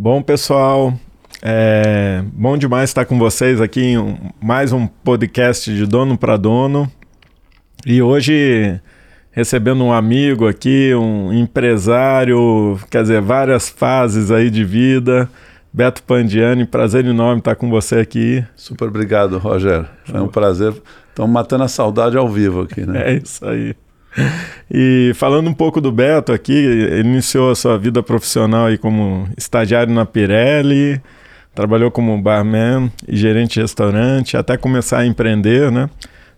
Bom, pessoal, é bom demais estar com vocês aqui em um, mais um podcast de dono para dono. E hoje recebendo um amigo aqui, um empresário, quer dizer, várias fases aí de vida. Beto Pandiani, prazer enorme estar com você aqui. Super obrigado, Roger. Foi um prazer. Estamos matando a saudade ao vivo aqui, né? É isso aí. E falando um pouco do Beto aqui, ele iniciou a sua vida profissional aí como estagiário na Pirelli, trabalhou como barman e gerente de restaurante, até começar a empreender, né?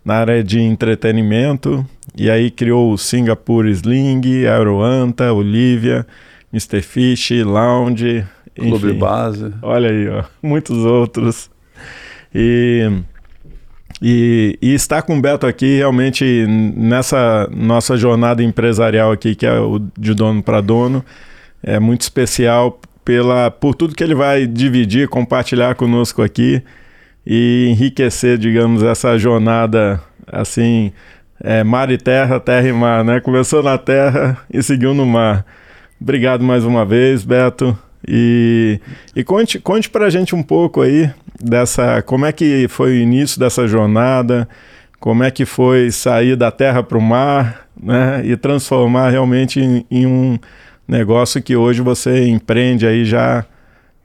Na área de entretenimento, e aí criou o Singapore Sling, Aeroanta, Olivia, Mr. Fish, Lounge, Clube Base. Olha aí, ó, muitos outros. E e, e, estar com o Beto aqui realmente nessa nossa jornada empresarial aqui, que é o de dono para dono, é muito especial pela, por tudo que ele vai dividir, compartilhar conosco aqui e enriquecer, digamos, essa jornada assim, é, mar e terra, terra e mar, né? Começou na terra e seguiu no mar. Obrigado mais uma vez, Beto. E, e conte, conte pra gente um pouco aí dessa. Como é que foi o início dessa jornada? Como é que foi sair da terra para o mar, né? E transformar realmente em, em, um negócio que hoje você empreende aí já,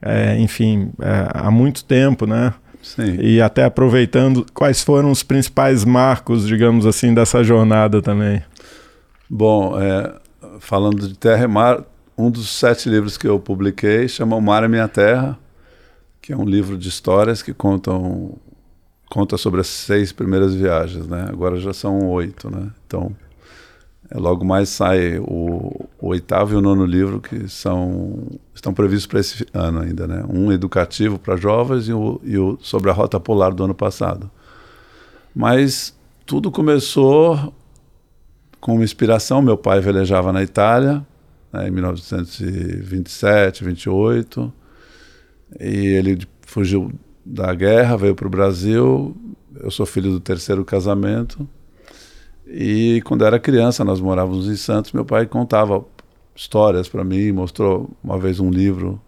é, enfim, é, há muito tempo, né? Sim. E até aproveitando, quais foram os principais marcos, digamos assim, dessa jornada também? Bom, é, falando de terra e mar, um dos sete livros que eu publiquei chama O Mar é Minha Terra que é um livro de histórias que contam conta sobre as seis primeiras viagens, né? Agora já são oito, né? Então, é, logo mais sai o, o, oitavo e o nono livro que são estão previstos para esse ano ainda, né? Um educativo para jovens e o, e o sobre a rota polar do ano passado. Mas tudo começou com uma inspiração. Meu pai velejava na Itália né, em 1927, 28 e ele fugiu da guerra, veio para o Brasil. Eu sou filho do terceiro casamento. E quando era criança, nós morávamos em Santos. Meu pai contava histórias para mim, mostrou uma vez um livro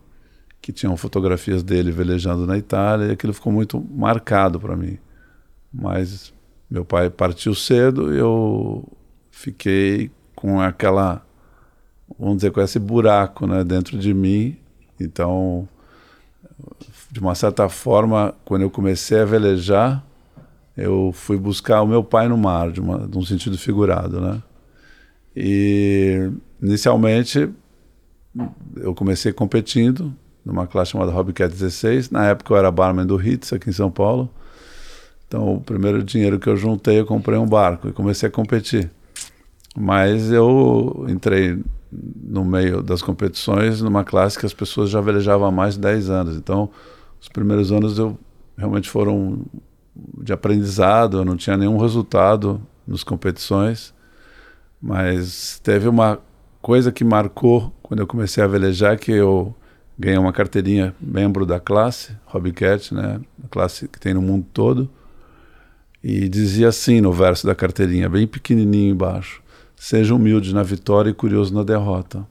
que tinham fotografias dele velejando na Itália, e aquilo ficou muito marcado para mim. Mas meu pai partiu cedo e eu fiquei com aquela, vamos dizer, com esse buraco né, dentro de mim. Então, de uma certa forma, quando eu comecei a velejar, eu fui buscar o meu pai no mar, de, uma, de um sentido figurado, né? E inicialmente eu comecei competindo numa classe chamada Hobbycat 16. Na época eu era barman do Hits aqui em São Paulo. Então o primeiro dinheiro que eu juntei eu comprei um barco e comecei a competir. Mas eu entrei no meio das competições numa classe que as pessoas já velejavam há mais de 10 anos. Então, os primeiros anos eu realmente foram de aprendizado, eu não tinha nenhum resultado nas competições, mas teve uma coisa que marcou quando eu comecei a velejar que eu ganhei uma carteirinha membro da classe Hobbycat, né, a classe que tem no mundo todo, e dizia assim no verso da carteirinha, bem pequenininho embaixo: Seja humilde na vitória e curioso na derrota.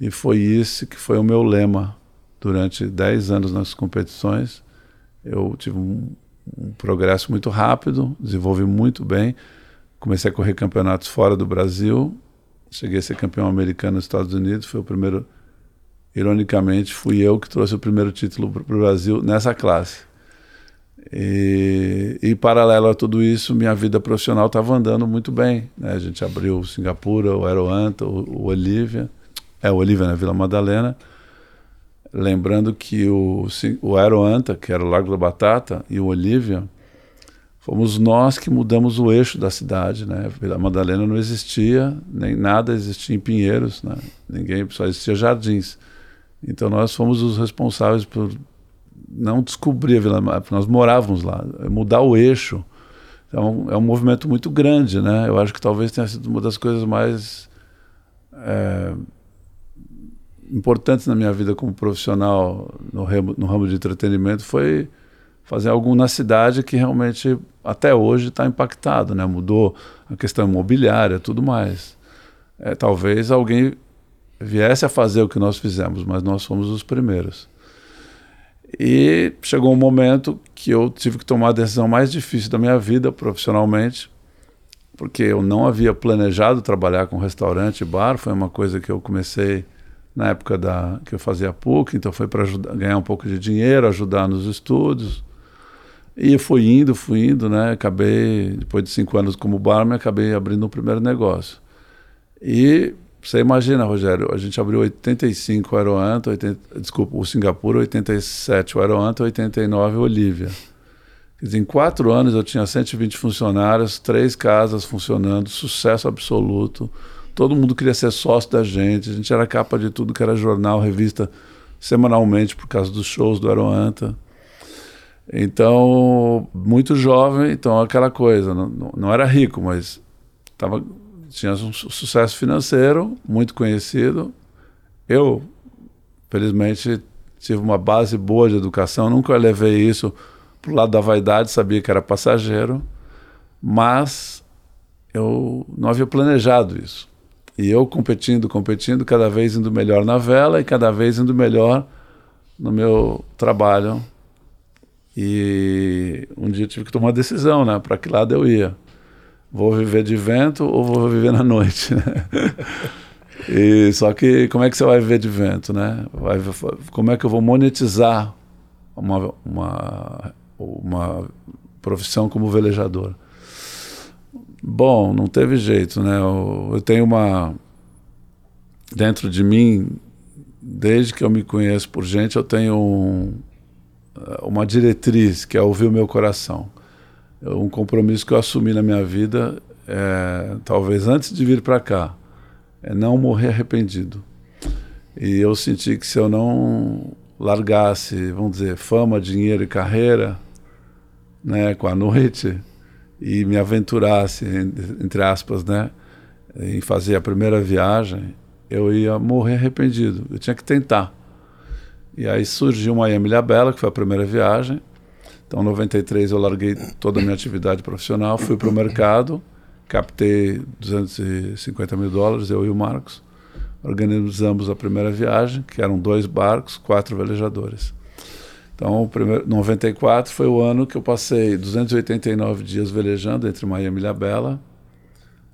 E foi isso que foi o meu lema durante 10 anos nas competições. Eu tive um, um progresso muito rápido, desenvolvi muito bem. Comecei a correr campeonatos fora do Brasil. Cheguei a ser campeão americano nos Estados Unidos. Foi o primeiro. Ironicamente, fui eu que trouxe o primeiro título para o Brasil nessa classe. E, e, paralelo a tudo isso, minha vida profissional estava andando muito bem. Né? A gente abriu o Singapura, o Aeroanta, o, o Olivia, é o Olivia na Vila Madalena. Lembrando que o, o Aeroanta, que era o Lago da Batata, e o Olivia, fomos nós que mudamos o eixo da cidade. Né? Vila Madalena não existia, nem nada existia em Pinheiros, né? ninguém, só existia jardins. Então nós fomos os responsáveis por não descobrir a Vila Madalena, nós morávamos lá, mudar o eixo. Então é um movimento muito grande, né? Eu acho que talvez tenha sido uma das coisas mais é, importantes na minha vida como profissional no ramo, no ramo de entretenimento foi fazer algo na cidade que realmente até hoje está impactado, né? Mudou a questão imobiliária, tudo mais. É, talvez alguém viesse a fazer o que nós fizemos, mas nós fomos os primeiros. E chegou um momento que eu tive que tomar a decisão mais difícil da minha vida profissionalmente, porque eu não havia planejado trabalhar com restaurante e bar, foi uma coisa que eu comecei na época da que eu fazia PUC, então foi para ganhar um pouco de dinheiro, ajudar nos estudos. E fui indo, fui indo, né? Acabei, depois de cinco anos como barman, acabei abrindo o primeiro negócio. E você imagina, Rogério, a gente abriu 85 o Aeroanta, 80, desculpa, o Singapura, 87 o Aeroanta, 89 o dizer, em quatro anos eu tinha 120 funcionários, três casas funcionando, sucesso absoluto. Todo mundo queria ser sócio da gente, a gente era capa de tudo que era jornal, revista, semanalmente por causa dos shows do Aeroanta. Então, muito jovem, então aquela coisa, não, não era rico, mas tava, tinha um sucesso financeiro, muito conhecido. Eu, felizmente, tive uma base boa de educação, nunca levei isso para o lado da vaidade, sabia que era passageiro, mas eu não havia planejado isso. E eu competindo, competindo, cada vez indo melhor na vela e cada vez indo melhor no meu trabalho. E um dia eu tive que tomar uma decisão, né? Para que lado eu ia? Vou viver de vento ou vou viver na noite? Né? e só que como é que você vai viver de vento, né? Vai, como é que eu vou monetizar uma, uma, uma profissão como velejador? Bom, não teve jeito, né? Eu, eu tenho uma. Dentro de mim, desde que eu me conheço por gente, eu tenho um, uma diretriz que é ouvir o meu coração. Um compromisso que eu assumi na minha vida, é, talvez antes de vir para cá, é não morrer arrependido. E eu senti que se eu não largasse, vamos dizer, fama, dinheiro e carreira, né, com a noite, e me aventurasse, entre aspas, né, em fazer a primeira viagem, eu ia morrer arrependido. Eu tinha que tentar. E aí surgiu Miami Ilha Bela, que foi a primeira viagem. Então, em 93 eu larguei toda a minha atividade profissional, fui para o mercado, captei 250 mil dólares, eu e o Marcos. Organizamos a primeira viagem, que eram dois barcos, quatro velejadores. Então, o primeiro, 94 foi o ano que eu passei 289 dias velejando entre Miami e Ilha Bela,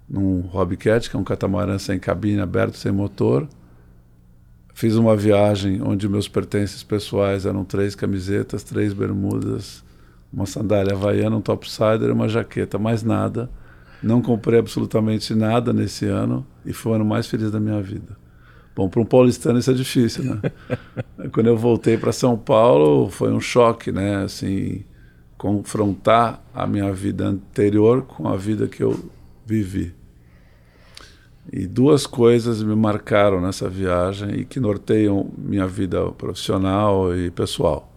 num Hobbycat, que é um catamarã sem cabine, aberto, sem motor. Fiz uma viagem onde meus pertences pessoais eram três camisetas, três bermudas, uma sandália havaiana, um topsider e uma jaqueta, mais nada. Não comprei absolutamente nada nesse ano e foi o ano mais feliz da minha vida. Bom, para um paulistano isso é difícil, né? Quando eu voltei para São Paulo, foi um choque, né? Assim, confrontar a minha vida anterior com a vida que eu vivi. E duas coisas me marcaram nessa viagem e que norteiam minha vida profissional e pessoal.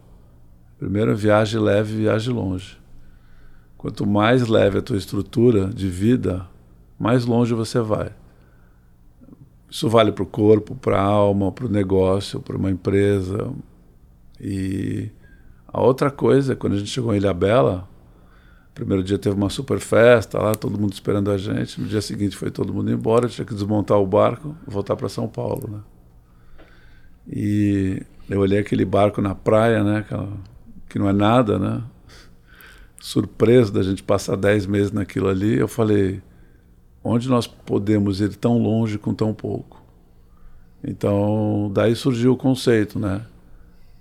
Primeiro, viagem leve, viagem longe. Quanto mais leve a tua estrutura de vida, mais longe você vai. Isso vale para o corpo, para a alma, para o negócio, para uma empresa. E a outra coisa, quando a gente chegou em Ilha Bela, primeiro dia teve uma super festa lá, todo mundo esperando a gente. No dia seguinte foi todo mundo embora, tinha que desmontar o barco voltar para São Paulo, né? E eu olhei aquele barco na praia, né? Que não é nada, né? Surpreso da gente passar dez meses naquilo ali, eu falei, onde nós podemos ir tão longe com tão pouco. Então, daí surgiu o conceito, né?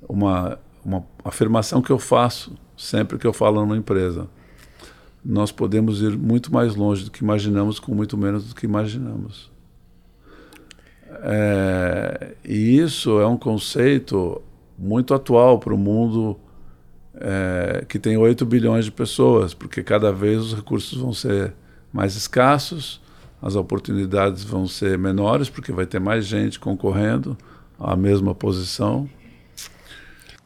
Uma, uma afirmação que eu faço sempre que eu falo numa empresa. Nós podemos ir muito mais longe do que imaginamos com muito menos do que imaginamos. É, e isso é um conceito muito atual para o mundo é, que tem 8 bilhões de pessoas, porque cada vez os recursos vão ser mais escassos, as oportunidades vão ser menores, porque vai ter mais gente concorrendo à mesma posição.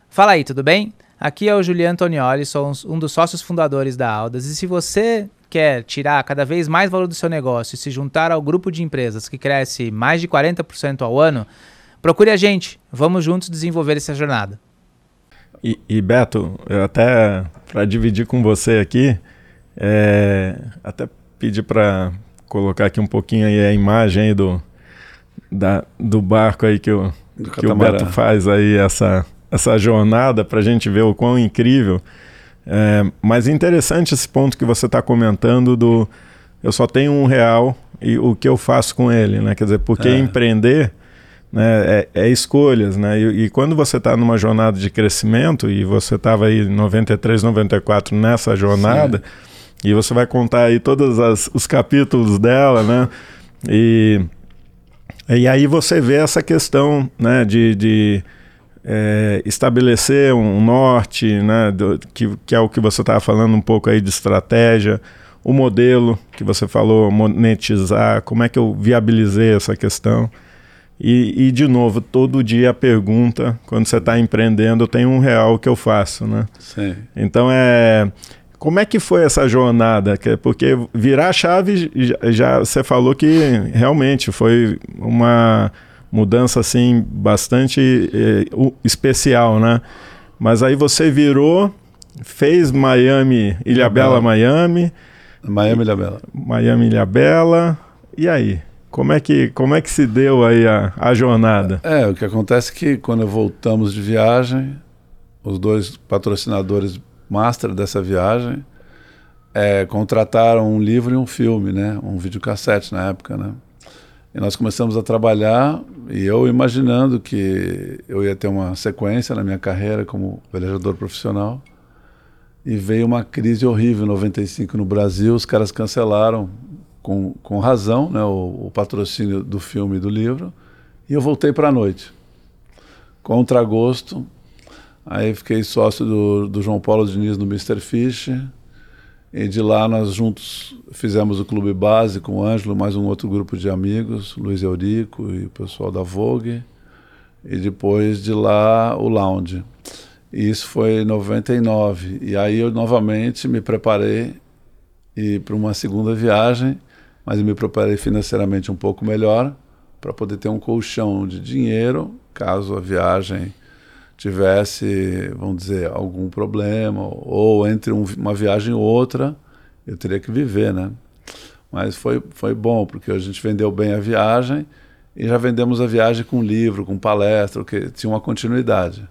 Fala aí, tudo bem? Aqui é o Juliano Antonioli, sou um dos sócios fundadores da Aldas. E se você quer tirar cada vez mais valor do seu negócio e se juntar ao grupo de empresas que cresce mais de 40% ao ano, procure a gente. Vamos juntos desenvolver essa jornada. E, e Beto, eu até para dividir com você aqui, é, até pedir para colocar aqui um pouquinho aí a imagem aí do, da, do barco aí que o, que o Beto faz aí, essa, essa jornada, para a gente ver o quão incrível. É, mas interessante esse ponto que você está comentando do eu só tenho um real e o que eu faço com ele, né? Quer dizer, porque é. empreender né, é, é, escolhas, né? E, e quando você está numa jornada de crescimento e você estava aí em 93, 94 nessa jornada Sim. e você vai contar aí todos as, os capítulos dela, né? E, e aí você vê essa questão, né? De, de é, estabelecer um norte, né? Do, que, que é o que você estava falando um pouco aí de estratégia o modelo que você falou, monetizar, como é que eu viabilizei essa questão. E, e, de novo, todo dia a pergunta, quando você está empreendendo, eu tenho um real que eu faço, né? Sim. Então é. Como é que foi essa jornada? Porque virar a chave, já, já você falou que realmente foi uma mudança assim bastante eh, especial, né? Mas aí você virou, fez Miami, Ilha Bela, Miami. Miami Ilha Bela. Miami Ilha Bela. E aí? Como é que, como é que se deu aí a, a jornada? É, o que acontece é que quando voltamos de viagem, os dois patrocinadores master dessa viagem é, contrataram um livro e um filme, né? Um videocassete na época, né? E nós começamos a trabalhar e eu imaginando que eu ia ter uma sequência na minha carreira como velejador profissional. E veio uma crise horrível em 95 no Brasil, os caras cancelaram com, com razão, né, o, o patrocínio do filme e do livro, e eu voltei para a noite. Contra gosto, aí fiquei sócio do, do João Paulo Diniz no Mr. Fish, e de lá nós juntos fizemos o Clube Base com o Ângelo, mais um outro grupo de amigos, Luiz Eurico e o pessoal da Vogue, e depois de lá o Lounge. E isso foi em 99. E aí eu novamente me preparei para uma segunda viagem mas eu me preparei financeiramente um pouco melhor para poder ter um colchão de dinheiro caso a viagem tivesse, vamos dizer, algum problema ou entre um, uma viagem e outra eu teria que viver, né? Mas foi foi bom porque a gente vendeu bem a viagem e já vendemos a viagem com livro, com palestra, que tinha uma continuidade.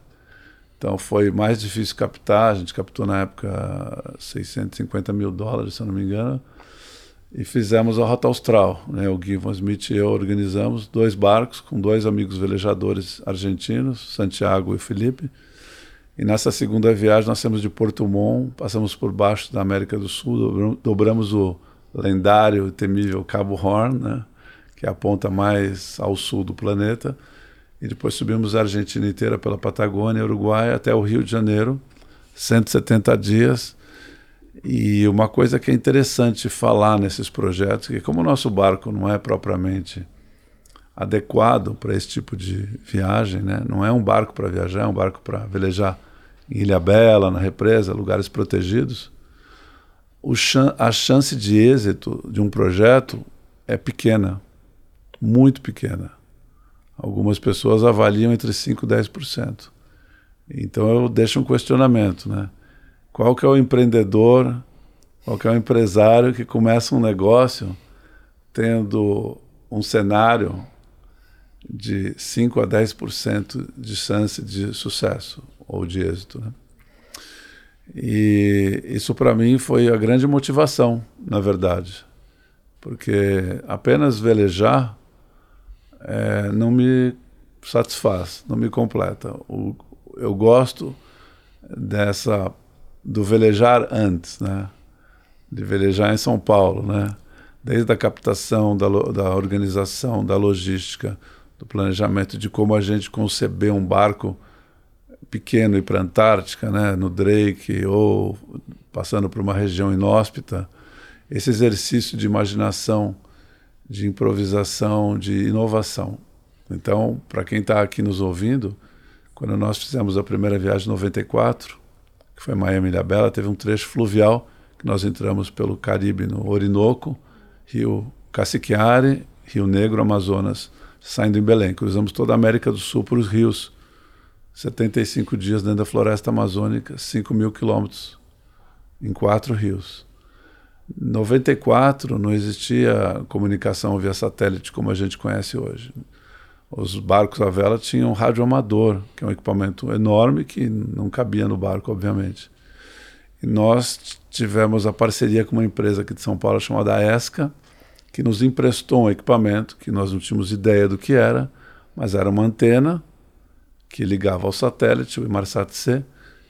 Então foi mais difícil captar, a gente captou na época 650 mil dólares, se eu não me engano, e fizemos a Rota Austral. Né? O Von Smith e eu organizamos dois barcos com dois amigos velejadores argentinos, Santiago e Felipe. E nessa segunda viagem nós temos de Porto Montt, passamos por baixo da América do Sul, dobramos o lendário e temível Cabo Horn, né? que é a ponta mais ao sul do planeta, e depois subimos a Argentina inteira pela Patagônia, Uruguai, até o Rio de Janeiro, 170 dias, e uma coisa que é interessante falar nesses projetos, que como o nosso barco não é propriamente adequado para esse tipo de viagem, né? não é um barco para viajar, é um barco para velejar em Ilha Bela, na represa, lugares protegidos, chan a chance de êxito de um projeto é pequena, muito pequena. Algumas pessoas avaliam entre 5% e 10%. Então eu deixo um questionamento, né? Qual que é o empreendedor, qual que é o empresário que começa um negócio tendo um cenário de 5 a 10% de chance de sucesso ou de êxito. Né? E isso para mim foi a grande motivação, na verdade, porque apenas velejar é, não me satisfaz, não me completa. O, eu gosto dessa do velejar antes, né? De velejar em São Paulo, né? Desde a captação, da, da organização, da logística, do planejamento de como a gente conceber um barco pequeno ir para a Antártica, né? No Drake ou passando por uma região inóspita, esse exercício de imaginação, de improvisação, de inovação. Então, para quem está aqui nos ouvindo, quando nós fizemos a primeira viagem em 94, que foi Miami Ilha Bela, teve um trecho fluvial que nós entramos pelo Caribe no Orinoco, Rio Caciquiare, Rio Negro, Amazonas, saindo em Belém. Cruzamos toda a América do Sul por os rios. 75 dias dentro da floresta amazônica, 5 mil quilômetros em quatro rios. Em 94 não existia comunicação via satélite como a gente conhece hoje. Os barcos à vela tinham um rádio amador, que é um equipamento enorme que não cabia no barco, obviamente. E nós tivemos a parceria com uma empresa aqui de São Paulo chamada ESCA, que nos emprestou um equipamento que nós não tínhamos ideia do que era, mas era uma antena que ligava ao satélite, o Inmarsat-C,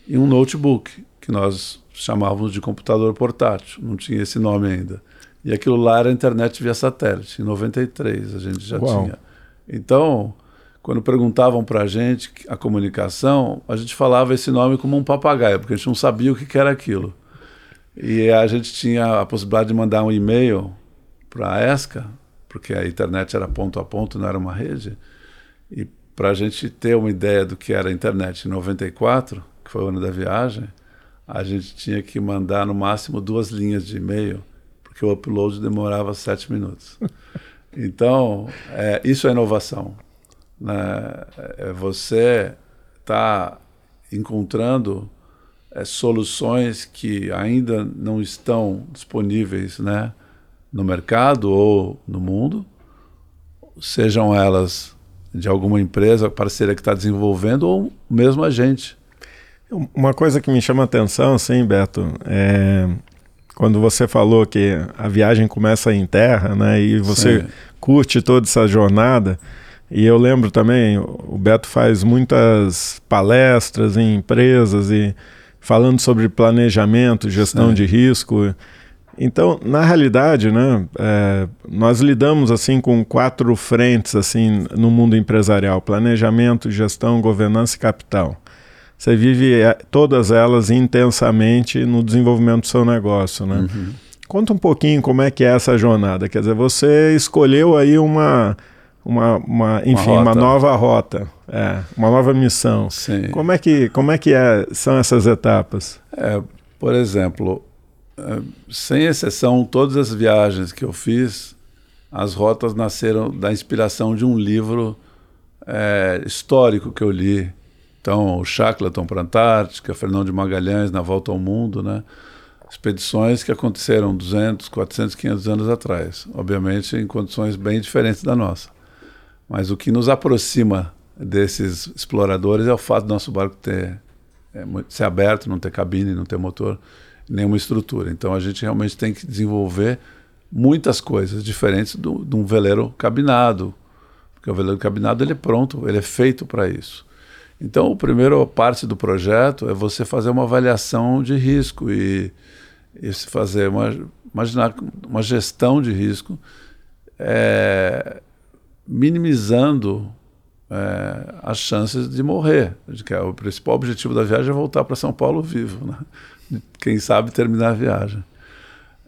e um notebook, que nós chamávamos de computador portátil, não tinha esse nome ainda. E aquilo lá era internet via satélite, em 93 a gente já Uau. tinha. Então, quando perguntavam para a gente a comunicação, a gente falava esse nome como um papagaio, porque a gente não sabia o que era aquilo. E a gente tinha a possibilidade de mandar um e-mail para a ESCA, porque a internet era ponto a ponto, não era uma rede. E para a gente ter uma ideia do que era a internet em 94, que foi o ano da viagem, a gente tinha que mandar no máximo duas linhas de e-mail, porque o upload demorava sete minutos. Então, é, isso é inovação. Né? É você está encontrando é, soluções que ainda não estão disponíveis né, no mercado ou no mundo, sejam elas de alguma empresa parceira que está desenvolvendo ou mesmo a gente. Uma coisa que me chama a atenção, sim, Beto, é quando você falou que a viagem começa em terra, né, e você sim. curte toda essa jornada. E eu lembro também, o Beto faz muitas palestras em empresas e falando sobre planejamento, gestão sim. de risco. Então, na realidade, né, é, nós lidamos assim com quatro frentes assim no mundo empresarial: planejamento, gestão, governança e capital. Você vive é, todas elas intensamente no desenvolvimento do seu negócio, né? Uhum. Conta um pouquinho como é que é essa jornada. Quer dizer, você escolheu aí uma, uma, uma enfim, uma, uma nova rota, é, uma nova missão. Sim. Como é que, como é que é, são essas etapas? É, por exemplo, é, sem exceção, todas as viagens que eu fiz, as rotas nasceram da inspiração de um livro é, histórico que eu li. Então, o Shackleton para a Antártica, Fernão de Magalhães na Volta ao Mundo, né? Expedições que aconteceram 200, 400, 500 anos atrás. Obviamente, em condições bem diferentes da nossa. Mas o que nos aproxima desses exploradores é o fato do nosso barco ter é, ser aberto, não ter cabine, não ter motor nenhuma estrutura. Então a gente realmente tem que desenvolver muitas coisas diferentes do, de um veleiro cabinado, porque o veleiro cabinado ele é pronto, ele é feito para isso. Então, a primeira parte do projeto é você fazer uma avaliação de risco e, e fazer uma, imaginar uma gestão de risco, é, minimizando é, as chances de morrer. Que é o principal objetivo da viagem é voltar para São Paulo vivo. Né? quem sabe terminar a viagem.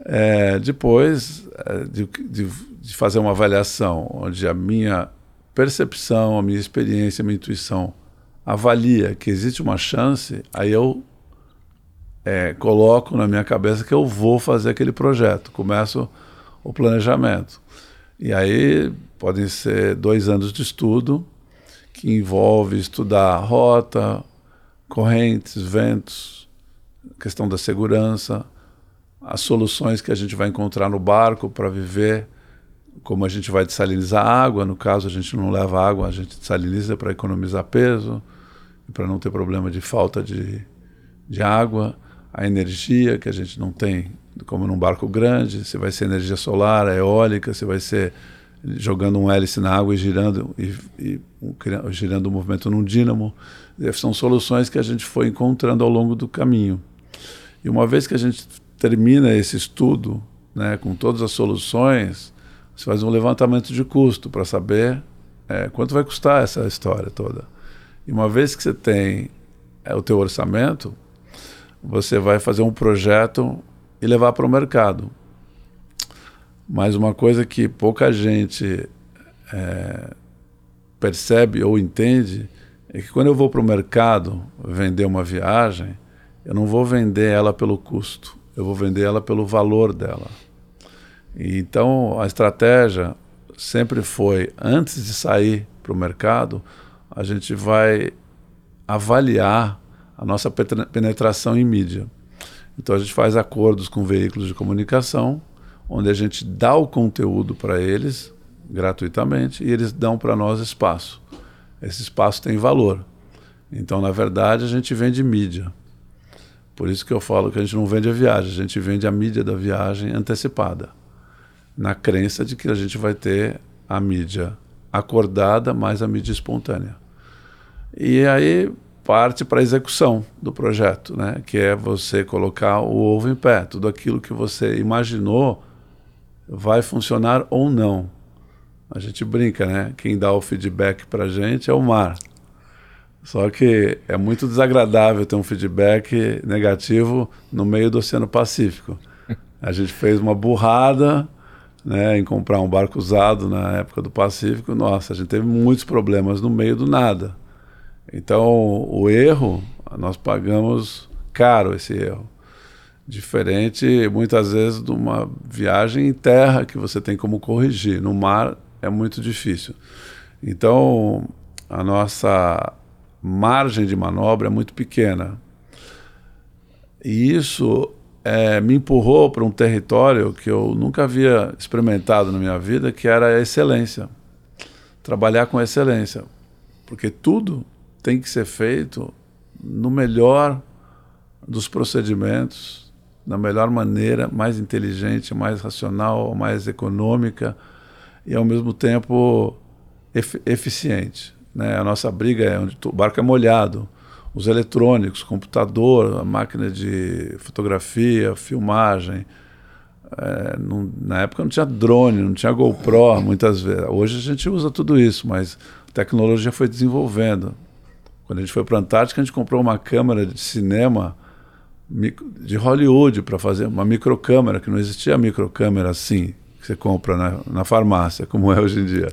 É, depois é, de, de, de, fazer uma avaliação onde a minha percepção, a minha experiência, a minha intuição avalia que existe uma chance, aí eu é, coloco na minha cabeça que eu vou fazer aquele projeto, começo o planejamento. E aí podem ser dois anos de estudo, que envolve estudar rota, correntes, ventos, questão da segurança, as soluções que a gente vai encontrar no barco para viver, como a gente vai dessalinizar água, no caso a gente não leva água, a gente dessaliniza para economizar peso, para não ter problema de falta de, de água, a energia que a gente não tem, como num barco grande, se vai ser energia solar, eólica, se vai ser jogando um hélice na água e girando e, e girando o movimento num dínamo. São soluções que a gente foi encontrando ao longo do caminho. E uma vez que a gente termina esse estudo, né, com todas as soluções, você faz um levantamento de custo para saber é, quanto vai custar essa história toda. E uma vez que você tem é, o teu orçamento, você vai fazer um projeto e levar para o mercado. Mas uma coisa que pouca gente é, percebe ou entende é que quando eu vou para o mercado vender uma viagem, eu não vou vender ela pelo custo, eu vou vender ela pelo valor dela. Então a estratégia sempre foi, antes de sair para o mercado, a gente vai avaliar a nossa penetração em mídia. Então a gente faz acordos com veículos de comunicação, onde a gente dá o conteúdo para eles, gratuitamente e eles dão para nós espaço. Esse espaço tem valor. Então, na verdade, a gente vende mídia. Por isso que eu falo que a gente não vende a viagem, a gente vende a mídia da viagem antecipada, na crença de que a gente vai ter a mídia acordada mais a mídia espontânea. E aí parte para a execução do projeto, né? que é você colocar o ovo em pé. Tudo aquilo que você imaginou vai funcionar ou não. A gente brinca, né? Quem dá o feedback para a gente é o mar. Só que é muito desagradável ter um feedback negativo no meio do Oceano Pacífico. A gente fez uma burrada né, em comprar um barco usado na época do Pacífico. Nossa, a gente teve muitos problemas no meio do nada. Então, o erro, nós pagamos caro esse erro. Diferente, muitas vezes, de uma viagem em terra que você tem como corrigir. No mar é muito difícil. Então, a nossa margem de manobra é muito pequena. E isso é, me empurrou para um território que eu nunca havia experimentado na minha vida, que era a excelência. Trabalhar com excelência. Porque tudo tem que ser feito no melhor dos procedimentos, da melhor maneira, mais inteligente, mais racional, mais econômica e ao mesmo tempo eficiente. Né? A nossa briga é onde o barco é molhado, os eletrônicos, computador, a máquina de fotografia, filmagem. É, não, na época não tinha drone, não tinha GoPro, muitas vezes. Hoje a gente usa tudo isso, mas a tecnologia foi desenvolvendo. Quando a gente foi para a Antártica, a gente comprou uma câmera de cinema de Hollywood para fazer uma microcâmera, que não existia microcâmera assim, que você compra na, na farmácia, como é hoje em dia.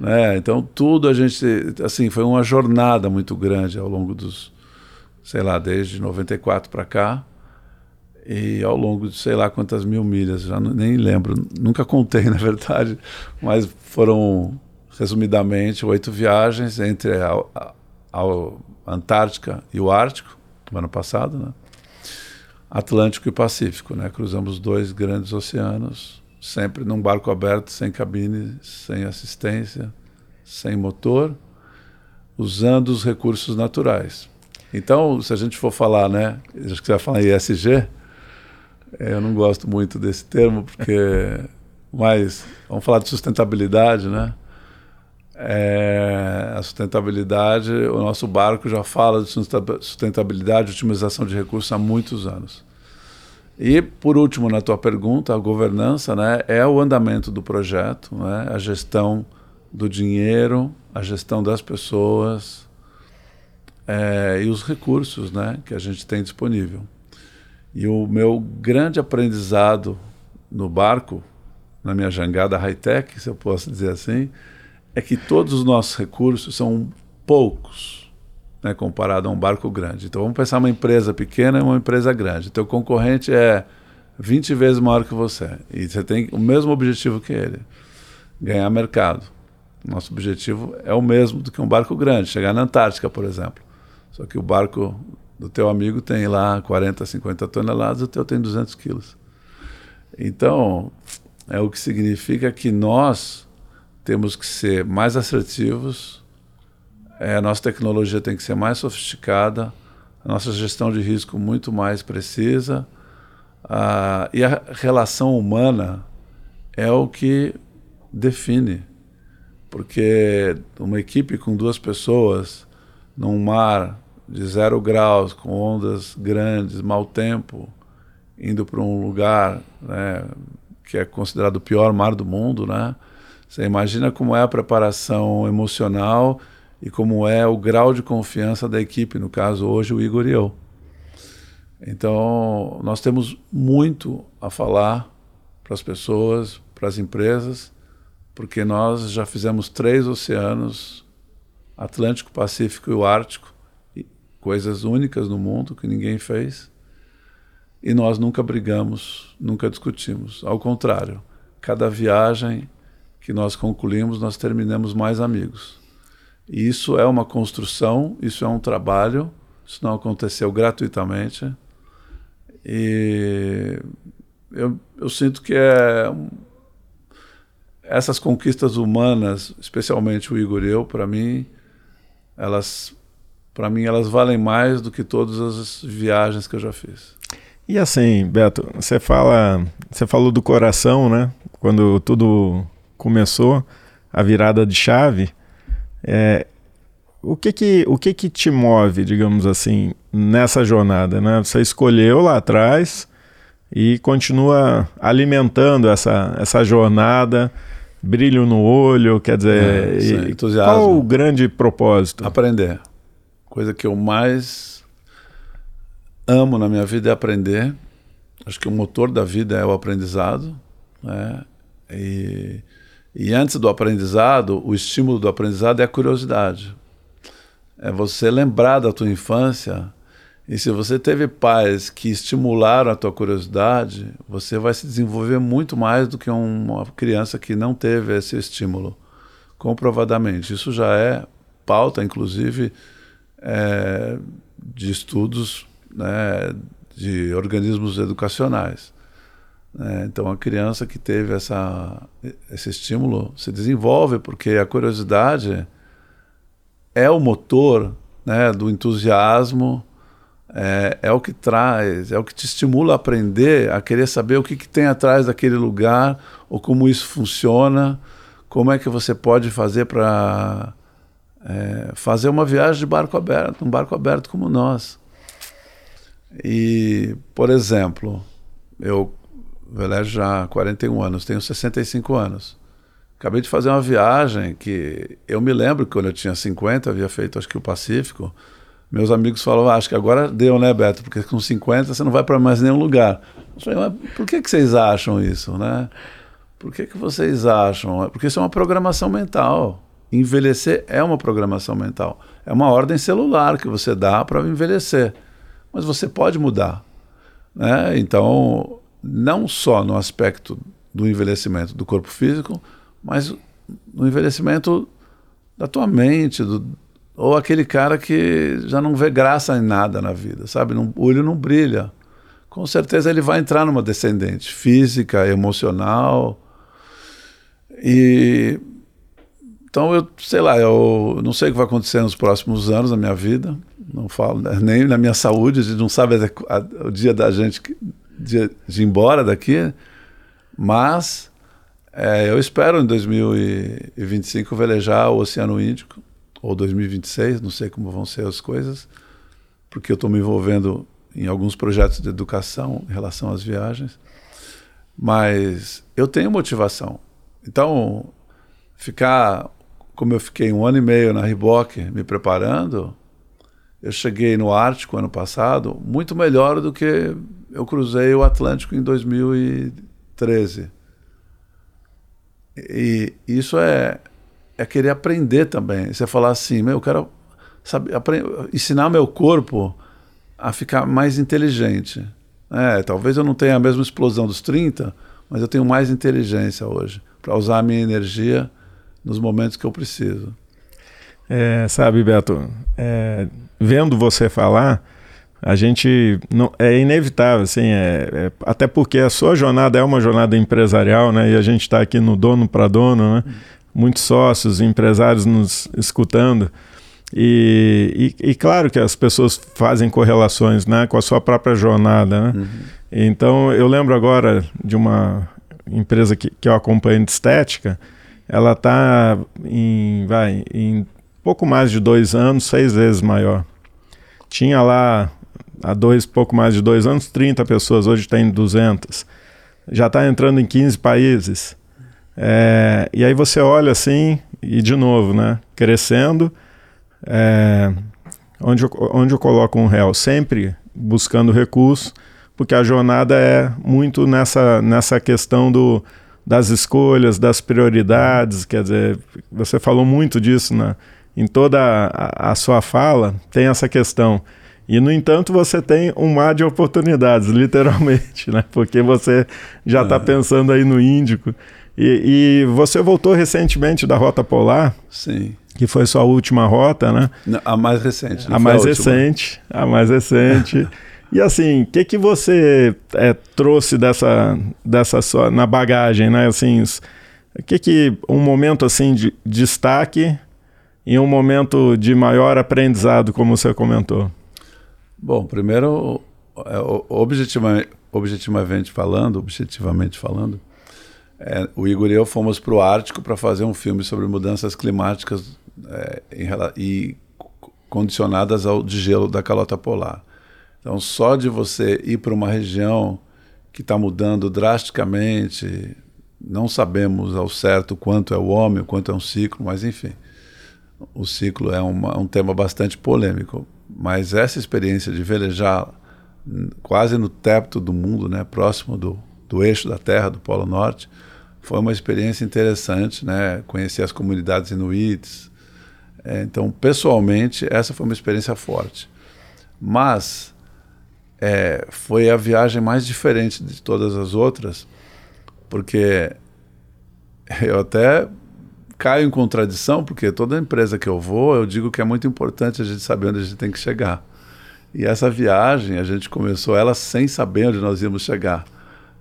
Né? Então tudo a gente, assim, foi uma jornada muito grande ao longo dos, sei lá, desde 94 para cá e ao longo de sei lá quantas mil milhas, já nem lembro, nunca contei na verdade, mas foram resumidamente oito viagens entre a, a, a Antártica e o Ártico, no ano passado, né? Atlântico e Pacífico, né? Cruzamos dois grandes oceanos sempre num barco aberto, sem cabine, sem assistência, sem motor, usando os recursos naturais. Então, se a gente for falar, né, acho que você vai falar ESG, é, eu não gosto muito desse termo, porque, mas vamos falar de sustentabilidade, né? É, a sustentabilidade, o nosso barco já fala de sustentabilidade, otimização de recursos há muitos anos. E, por último, na tua pergunta, a governança né, é o andamento do projeto, né, a gestão do dinheiro, a gestão das pessoas é, e os recursos né, que a gente tem disponível. E o meu grande aprendizado no barco, na minha jangada high-tech, se eu posso dizer assim, é que todos os nossos recursos são poucos né, comparado a um barco grande. Então vamos pensar uma empresa pequena e uma empresa grande. Teu concorrente é 20 vezes maior que você e você tem o mesmo objetivo que ele, ganhar mercado. Nosso objetivo é o mesmo do que um barco grande, chegar na Antártica, por exemplo. Só que o barco do teu amigo tem lá 40, 50 toneladas, o teu tem 200 quilos. Então, é o que significa que nós temos que ser mais assertivos, é, a nossa tecnologia tem que ser mais sofisticada, a nossa gestão de risco muito mais precisa. Uh, e a relação humana é o que define. Porque uma equipe com duas pessoas num mar de zero graus, com ondas grandes, mau tempo, indo para um lugar né, que é considerado o pior mar do mundo, né? Você imagina como é a preparação emocional e como é o grau de confiança da equipe, no caso hoje o Igor e eu. Então, nós temos muito a falar para as pessoas, para as empresas, porque nós já fizemos três oceanos, Atlântico, Pacífico e o Ártico, coisas únicas no mundo que ninguém fez. E nós nunca brigamos, nunca discutimos. Ao contrário, cada viagem que nós concluímos, nós terminamos mais amigos. Isso é uma construção, isso é um trabalho, isso não aconteceu gratuitamente. E eu, eu sinto que é, essas conquistas humanas, especialmente o Igor e eu, para mim, elas para mim elas valem mais do que todas as viagens que eu já fiz. E assim, Beto, você fala, você falou do coração, né? Quando tudo começou, a virada de chave, é, o que que, o que que te move, digamos assim, nessa jornada, né? Você escolheu lá atrás e continua alimentando essa, essa jornada, brilho no olho, quer dizer, É, entusiasmo. qual o grande propósito? Aprender. Coisa que eu mais amo na minha vida é aprender. Acho que o motor da vida é o aprendizado. Né? E, e antes do aprendizado, o estímulo do aprendizado é a curiosidade. É você lembrar da tua infância. E se você teve pais que estimularam a tua curiosidade, você vai se desenvolver muito mais do que uma criança que não teve esse estímulo. Comprovadamente. Isso já é pauta, inclusive, é, de estudos né, de organismos educacionais. Né. então, a criança que teve essa, esse estímulo se desenvolve, porque a curiosidade é o motor né, do entusiasmo, é, é, o que traz, é o que te estimula a aprender, a querer saber o que, que tem atrás daquele lugar, ou como isso funciona, como é que você pode fazer para é, fazer uma viagem de barco aberto, um barco aberto como nós. E, por exemplo, eu velejo já há 41 anos, tenho 65 anos. Acabei de fazer uma viagem que eu me lembro que quando eu tinha 50, havia feito acho que o Pacífico. Meus amigos falavam, ah, acho que agora deu, né, Beto? Porque com 50 você não vai para mais nenhum lugar. Eu falei, mas por que, que vocês acham isso, né? Por que, que vocês acham? Porque isso é uma programação mental. Envelhecer é uma programação mental. É uma ordem celular que você dá para envelhecer. Mas você pode mudar. Né? Então, não só no aspecto do envelhecimento do corpo físico, mas no envelhecimento da tua mente, do, ou aquele cara que já não vê graça em nada na vida, sabe? Não, o olho não brilha. Com certeza ele vai entrar numa descendente física, emocional. E então eu, sei lá, eu não sei o que vai acontecer nos próximos anos na minha vida, não falo né, nem na minha saúde, a gente não sabe o dia da gente de, de ir embora daqui, mas é, eu espero em 2025 velejar o Oceano Índico, ou 2026, não sei como vão ser as coisas, porque eu estou me envolvendo em alguns projetos de educação em relação às viagens, mas eu tenho motivação. Então, ficar como eu fiquei um ano e meio na Riboc me preparando, eu cheguei no Ártico ano passado muito melhor do que eu cruzei o Atlântico em 2013. E isso é, é querer aprender também. Você falar assim, meu, eu quero saber, ensinar meu corpo a ficar mais inteligente. É, talvez eu não tenha a mesma explosão dos 30, mas eu tenho mais inteligência hoje para usar a minha energia nos momentos que eu preciso. É, sabe, Beto, é, vendo você falar, a gente não, é inevitável, assim, é, é, até porque a sua jornada é uma jornada empresarial, né? E a gente está aqui no dono para dono, né? Muitos sócios, empresários nos escutando. E, e, e, claro que as pessoas fazem correlações né, com a sua própria jornada. Né? Uhum. Então, eu lembro agora de uma empresa que, que eu acompanho de estética, ela está em, vai, em pouco mais de dois anos, seis vezes maior. Tinha lá, há dois, pouco mais de dois anos, 30 pessoas, hoje tem 200. Já está entrando em 15 países. É, e aí você olha assim, e de novo, né, crescendo, é, onde, eu, onde eu coloco um réu? Sempre buscando recurso, porque a jornada é muito nessa, nessa questão do, das escolhas, das prioridades, quer dizer, você falou muito disso né? Em toda a, a, sua fala, tem essa questão. E, no entanto, você tem um mar de oportunidades, literalmente, né? porque você já está é. pensando aí no Índico. E, e, você voltou recentemente da Rota Polar. Sim. Que foi sua última rota, né? Não, a mais recente. A mais a recente. A mais recente. E assim, o que, que você é, trouxe dessa, dessa sua, na bagagem, né? Assim, O que que um momento assim de destaque e um momento de maior aprendizado, como você comentou? Bom, primeiro, é, objetivamente, falando, objetivamente falando, é, o Igor e eu fomos para o Ártico para fazer um filme sobre mudanças climáticas é, em, e condicionadas ao gelo da calota polar. Então, só de você ir para uma região que está mudando drasticamente, não sabemos ao certo quanto é o homem, quanto é um ciclo, mas enfim, o ciclo é uma, um tema bastante polêmico. Mas essa experiência de velejar quase no teto do mundo, né, próximo do, do eixo da Terra, do Polo Norte, foi uma experiência interessante, né? Conhecer as comunidades inuites. É, então, pessoalmente, essa foi uma experiência forte. Mas é, foi a viagem mais diferente de todas as outras, porque eu até caio em contradição, porque toda empresa que eu vou, eu digo que é muito importante a gente saber onde a gente tem que chegar. E essa viagem, a gente começou ela sem saber onde nós íamos chegar.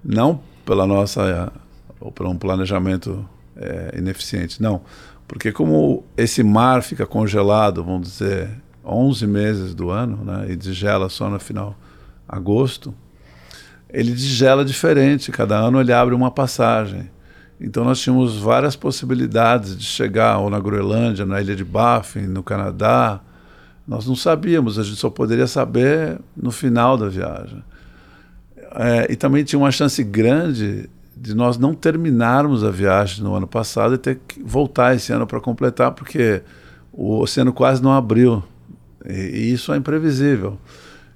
Não pela nossa, ou por um planejamento é, ineficiente, não. Porque como esse mar fica congelado, vamos dizer, 11 meses do ano, né, e desgela só no final agosto, ele desgela diferente, cada ano ele abre uma passagem. Então nós tínhamos várias possibilidades de chegar ou na Groenlândia, na ilha de Baffin, no Canadá. Nós não sabíamos, a gente só poderia saber no final da viagem. É, e também tinha uma chance grande de nós não terminarmos a viagem no ano passado e ter que voltar esse ano para completar, porque o oceano quase não abriu. E, e isso é imprevisível.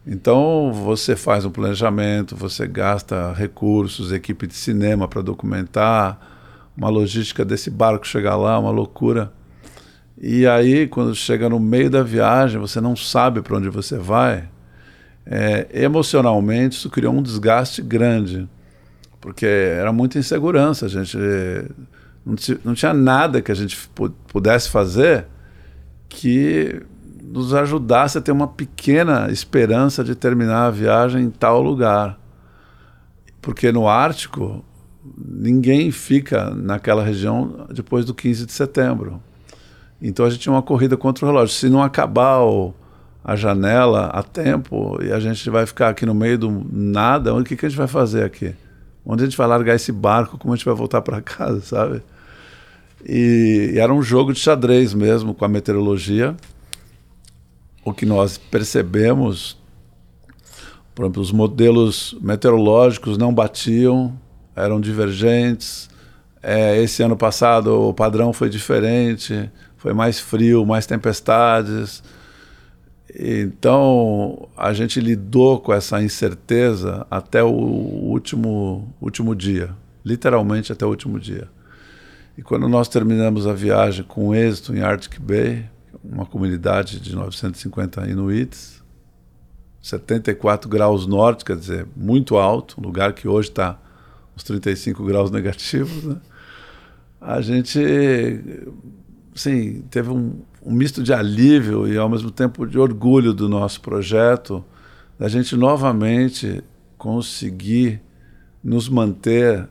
Então você faz um planejamento, você gasta recursos, equipe de cinema para documentar, uma logística desse barco chegar lá, uma loucura. E aí, quando chega no meio da viagem, você não sabe para onde você vai. É, emocionalmente, isso criou um desgaste grande, porque era muita insegurança. A gente não, não tinha nada que a gente pudesse fazer que nos ajudasse a ter uma pequena esperança de terminar a viagem em tal lugar. Porque no Ártico, ninguém fica naquela região depois do 15 de setembro. Então a gente tinha uma corrida contra o relógio. Se não acabar o, a janela a tempo e a gente vai ficar aqui no meio do nada, o que, que a gente vai fazer aqui? Onde a gente vai largar esse barco? Como a gente vai voltar para casa, sabe? E, e, era um jogo de xadrez mesmo com a meteorologia o que nós percebemos, por exemplo, os modelos meteorológicos não batiam, eram divergentes. É, esse ano passado o padrão foi diferente, foi mais frio, mais tempestades. Então a gente lidou com essa incerteza até o último, último dia, literalmente até o último dia. E quando nós terminamos a viagem com êxito em Arctic Bay, uma comunidade de 950 inuits, 74 graus norte, quer dizer, muito alto, um lugar que hoje está uns 35 graus negativos, né? a gente sim, teve um, um, misto de alívio e ao mesmo tempo de orgulho do nosso projeto, da gente novamente conseguir nos manter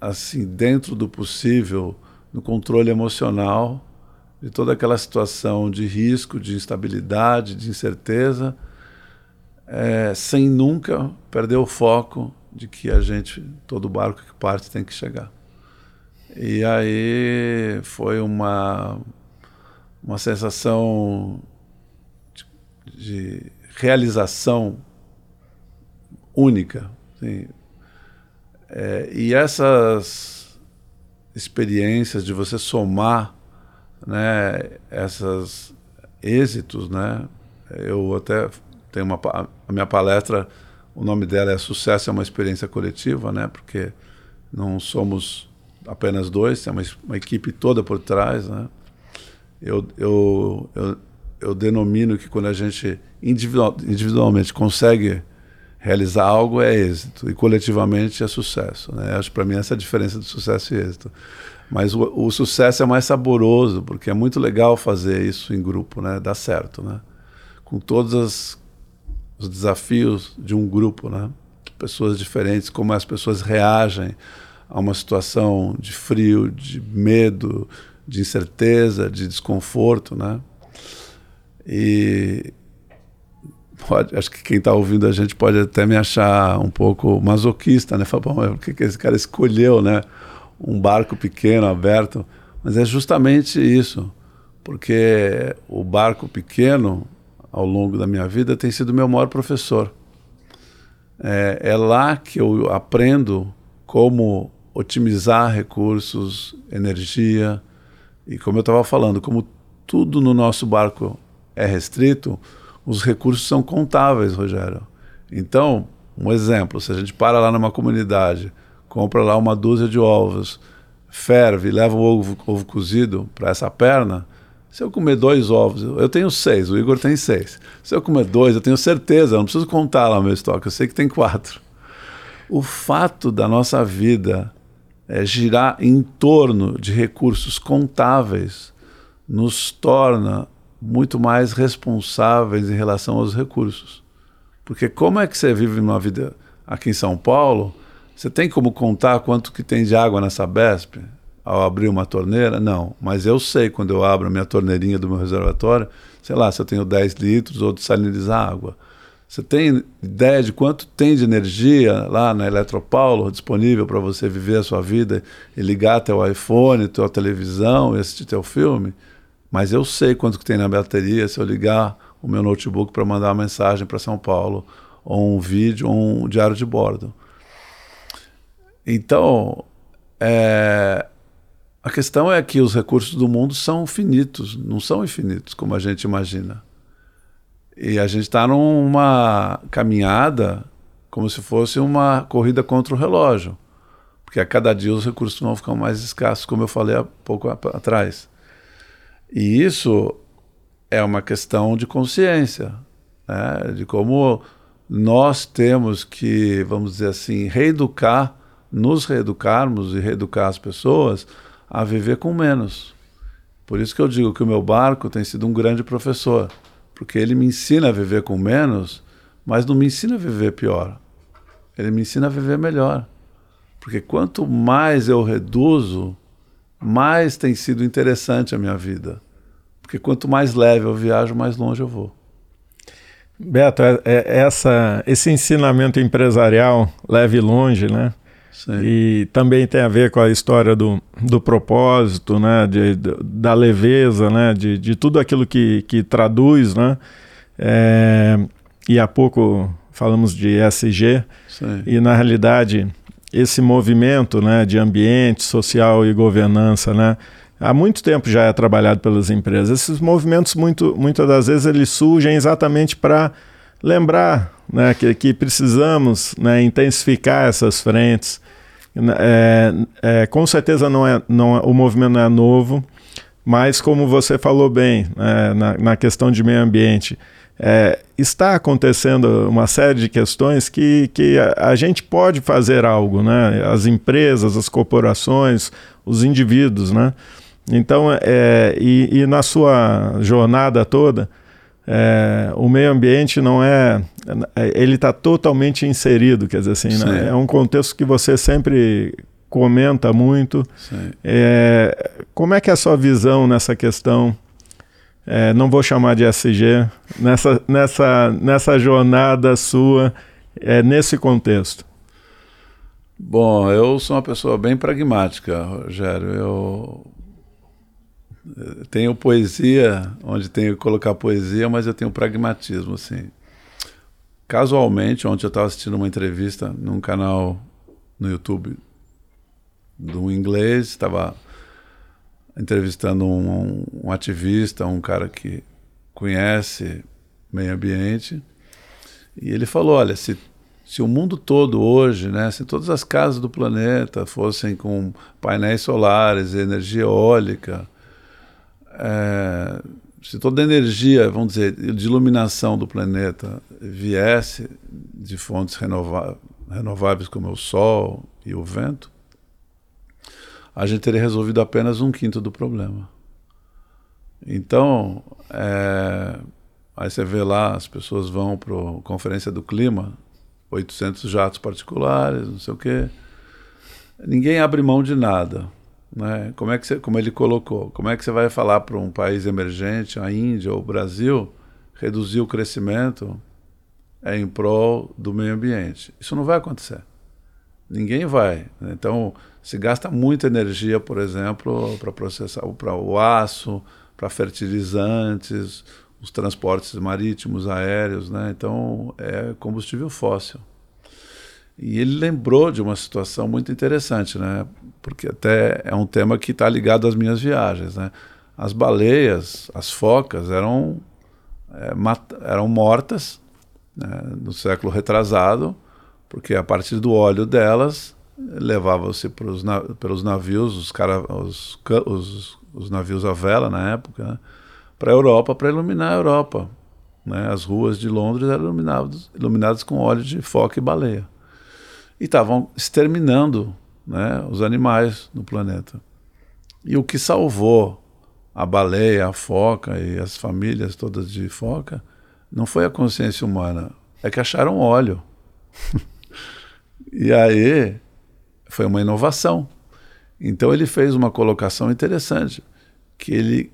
assim dentro do possível no controle emocional de toda aquela situação de risco, de instabilidade, de incerteza, é, sem nunca perder o foco de que a gente, todo barco que parte tem que chegar. E aí foi uma, uma sensação de, de realização única. Assim. É, e essas experiências de você somar né, essas êxitos, né? Eu até tenho uma a minha palestra, o nome dela é Sucesso é uma experiência coletiva, né? Porque não somos apenas dois, tem uma, uma equipe toda por trás, né? Eu, eu, eu, eu denomino que quando a gente individual, individualmente consegue realizar algo é êxito e coletivamente é sucesso, né? Acho para mim essa é a diferença de sucesso e êxito. Mas o, o, sucesso é mais saboroso, porque é muito legal fazer isso em grupo, né? Dá certo, né? Com todos as, os desafios de um grupo, né? Pessoas diferentes, como as pessoas reagem a uma situação de frio, de medo, de incerteza, de desconforto, né? E pode, acho que quem está ouvindo a gente pode até me achar um pouco masoquista, né? Falar, por que, que esse cara escolheu, né? Um barco pequeno, aberto. Mas é justamente isso, porque o barco pequeno, ao longo da minha vida, tem sido meu maior professor. É, é lá que eu aprendo como otimizar recursos, energia, e como eu estava falando, como tudo no nosso barco é restrito, os recursos são contáveis, Rogério. Então, um exemplo, se a gente para lá numa comunidade, compra lá uma dúzia de ovos, ferve, leva o ovo, ovo cozido para essa perna, se eu comer dois ovos, eu tenho seis, o Igor tem seis. Se eu comer dois, eu tenho certeza, eu não preciso contar lá o meu estoque, eu sei que tem quatro. O fato da nossa vida é, girar em torno de recursos contáveis nos torna muito mais responsáveis em relação aos recursos. Porque como é que você vive uma vida aqui em São Paulo? Você tem como contar quanto que tem de água nessa BESP ao abrir uma torneira? Não, mas eu sei quando eu abro a minha torneirinha do meu reservatório, sei lá, se eu tenho 10 litros ou de salinizar água. Você tem ideia de quanto tem de energia lá na Eletropaulo disponível para você viver a sua vida e ligar teu iPhone, tua televisão e assistir teu filme? Mas eu sei quanto que tem na bateria se eu ligar o meu notebook para mandar uma mensagem para São Paulo, ou um vídeo, ou um diário de bordo. Então, é, a questão é que os recursos do mundo são finitos, não são infinitos como a gente imagina. E a gente está numa caminhada como se fosse uma corrida contra o relógio. Porque a cada dia os recursos vão ficar mais escassos, como eu falei há pouco atrás. E isso é uma questão de consciência, né? de como nós temos que, vamos dizer assim, reeducar, nos reeducarmos e reeducar as pessoas a viver com menos. Por isso que eu digo que o meu barco tem sido um grande professor, porque ele me ensina a viver com menos, mas não me ensina a viver pior. Ele me ensina a viver melhor. Porque quanto mais eu reduzo, mais tem sido interessante a minha vida. Porque quanto mais leve eu viajo, mais longe eu vou. Beto, é, é essa, esse ensinamento empresarial leve longe, né? Sim. E também tem a ver com a história do, do propósito, né? De, da leveza, né? De, de tudo aquilo que, que traduz, né? É, e há pouco falamos de ESG, Sim. e na realidade esse movimento né, de ambiente social e governança, né? há muito tempo já é trabalhado pelas empresas. Esses movimentos, muito, muitas das vezes, eles surgem exatamente para lembrar né, que, que, precisamos né, intensificar essas frentes. É, é, com certeza não é, não, é, o movimento não é novo, mas como você falou bem né, na, na, questão de meio ambiente, é, está acontecendo uma série de questões que, que a, a, gente pode fazer algo, né? as empresas, as corporações, os indivíduos, né? Então, é, e, e, na sua jornada toda, é, o meio ambiente não é. Ele está totalmente inserido, quer dizer assim, né? é um contexto que você sempre comenta muito. É, como é que é a sua visão nessa questão? É, não vou chamar de SG, nessa, nessa, nessa jornada sua, é, nesse contexto. Bom, eu sou uma pessoa bem pragmática, Rogério. Eu tenho poesia, onde tenho que colocar poesia, mas eu tenho pragmatismo, assim. Casualmente, ontem eu estava assistindo uma entrevista num canal no YouTube do inglês, estava entrevistando um, um, ativista, um cara que conhece meio ambiente, e ele falou, olha, se, se o mundo todo hoje, né, se todas as casas do planeta fossem com painéis solares, energia eólica, é, se toda a energia, vamos dizer, de iluminação do planeta viesse de fontes renováveis como o sol e o vento, a gente teria resolvido apenas um quinto do problema. Então, é, aí você vê lá, as pessoas vão para a Conferência do Clima, 800 jatos particulares, não sei o quê. ninguém abre mão de nada. Né? Como, é que você, como ele colocou, como é que você vai falar para um país emergente, a Índia ou o Brasil, reduzir o crescimento é em prol do meio ambiente? Isso não vai acontecer. Ninguém vai. Né? Então, se gasta muita energia, por exemplo, para processar para o aço, para fertilizantes, os transportes marítimos, aéreos, né? Então, é combustível fóssil. E ele lembrou de uma situação muito interessante, né? Porque até é um tema que está ligado às minhas viagens, né? As baleias, as focas eram é, eram mortas né? no século retrasado, porque a partir do óleo delas levava-se pelos navios, os, cara, os, os, os, navios à vela na época, né? para a Europa, para iluminar a Europa. Né? As ruas de Londres eram iluminadas com óleo de foca e baleia e estavam exterminando né, os animais no planeta. E o que salvou a baleia, a foca e as famílias todas de foca não foi a consciência humana, é que acharam óleo. e aí foi uma inovação. Então ele fez uma colocação interessante, que ele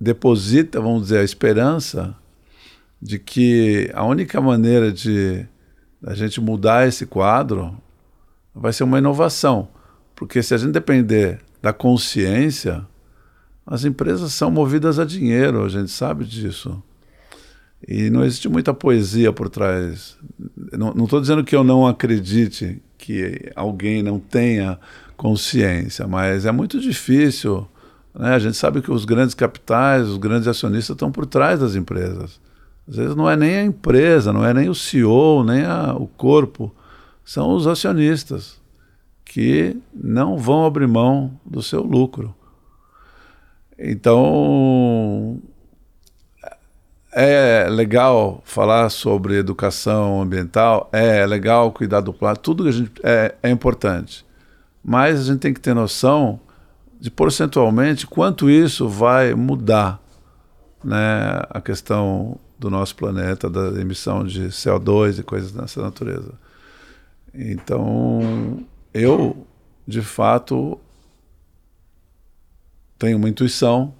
deposita, vamos dizer, a esperança de que a única maneira de a gente mudar esse quadro, vai ser uma inovação. Porque se a gente depender da consciência, as empresas são movidas a dinheiro, a gente sabe disso. E não existe muita poesia por trás. Não estou dizendo que eu não acredite que alguém não tenha consciência, mas é muito difícil. Né? A gente sabe que os grandes capitais, os grandes acionistas estão por trás das empresas. Às vezes não é nem a empresa, não é nem o CEO, nem a, o corpo, são os acionistas que não vão abrir mão do seu lucro. Então, é legal falar sobre educação ambiental, é legal cuidar do planeta, tudo que a gente é, é importante. Mas a gente tem que ter noção de porcentualmente quanto isso vai mudar né, a questão do nosso planeta, da emissão de CO2 e coisas dessa natureza. Então, eu, de fato, tenho uma intuição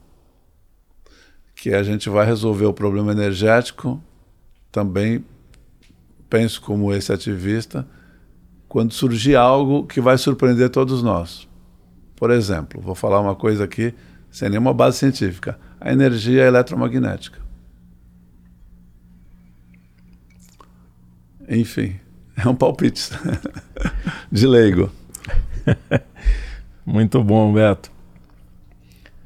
que a gente vai resolver o problema energético, também penso como esse ativista, quando surgir algo que vai surpreender todos nós. Por exemplo, vou falar uma coisa aqui sem nenhuma base científica: a energia eletromagnética. Enfim, é um palpite de leigo. Muito bom, Beto.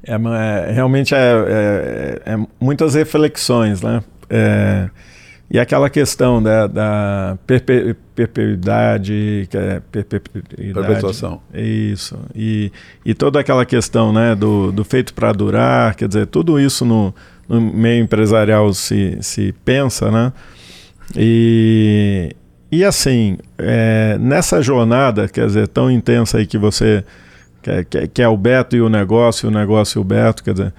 É, é realmente é, é, é, muitas reflexões, né? É, e aquela questão da, da perpe, perpetuidade, é perpetuidade, perpetuação. Isso. E, e toda aquela questão né, do, do feito para durar, quer dizer, tudo isso no, no meio empresarial se, se pensa, né? E, e assim, é, nessa jornada, quer dizer, tão intensa aí que você quer, quer, quer o Beto e o negócio, o negócio e o Beto, quer dizer,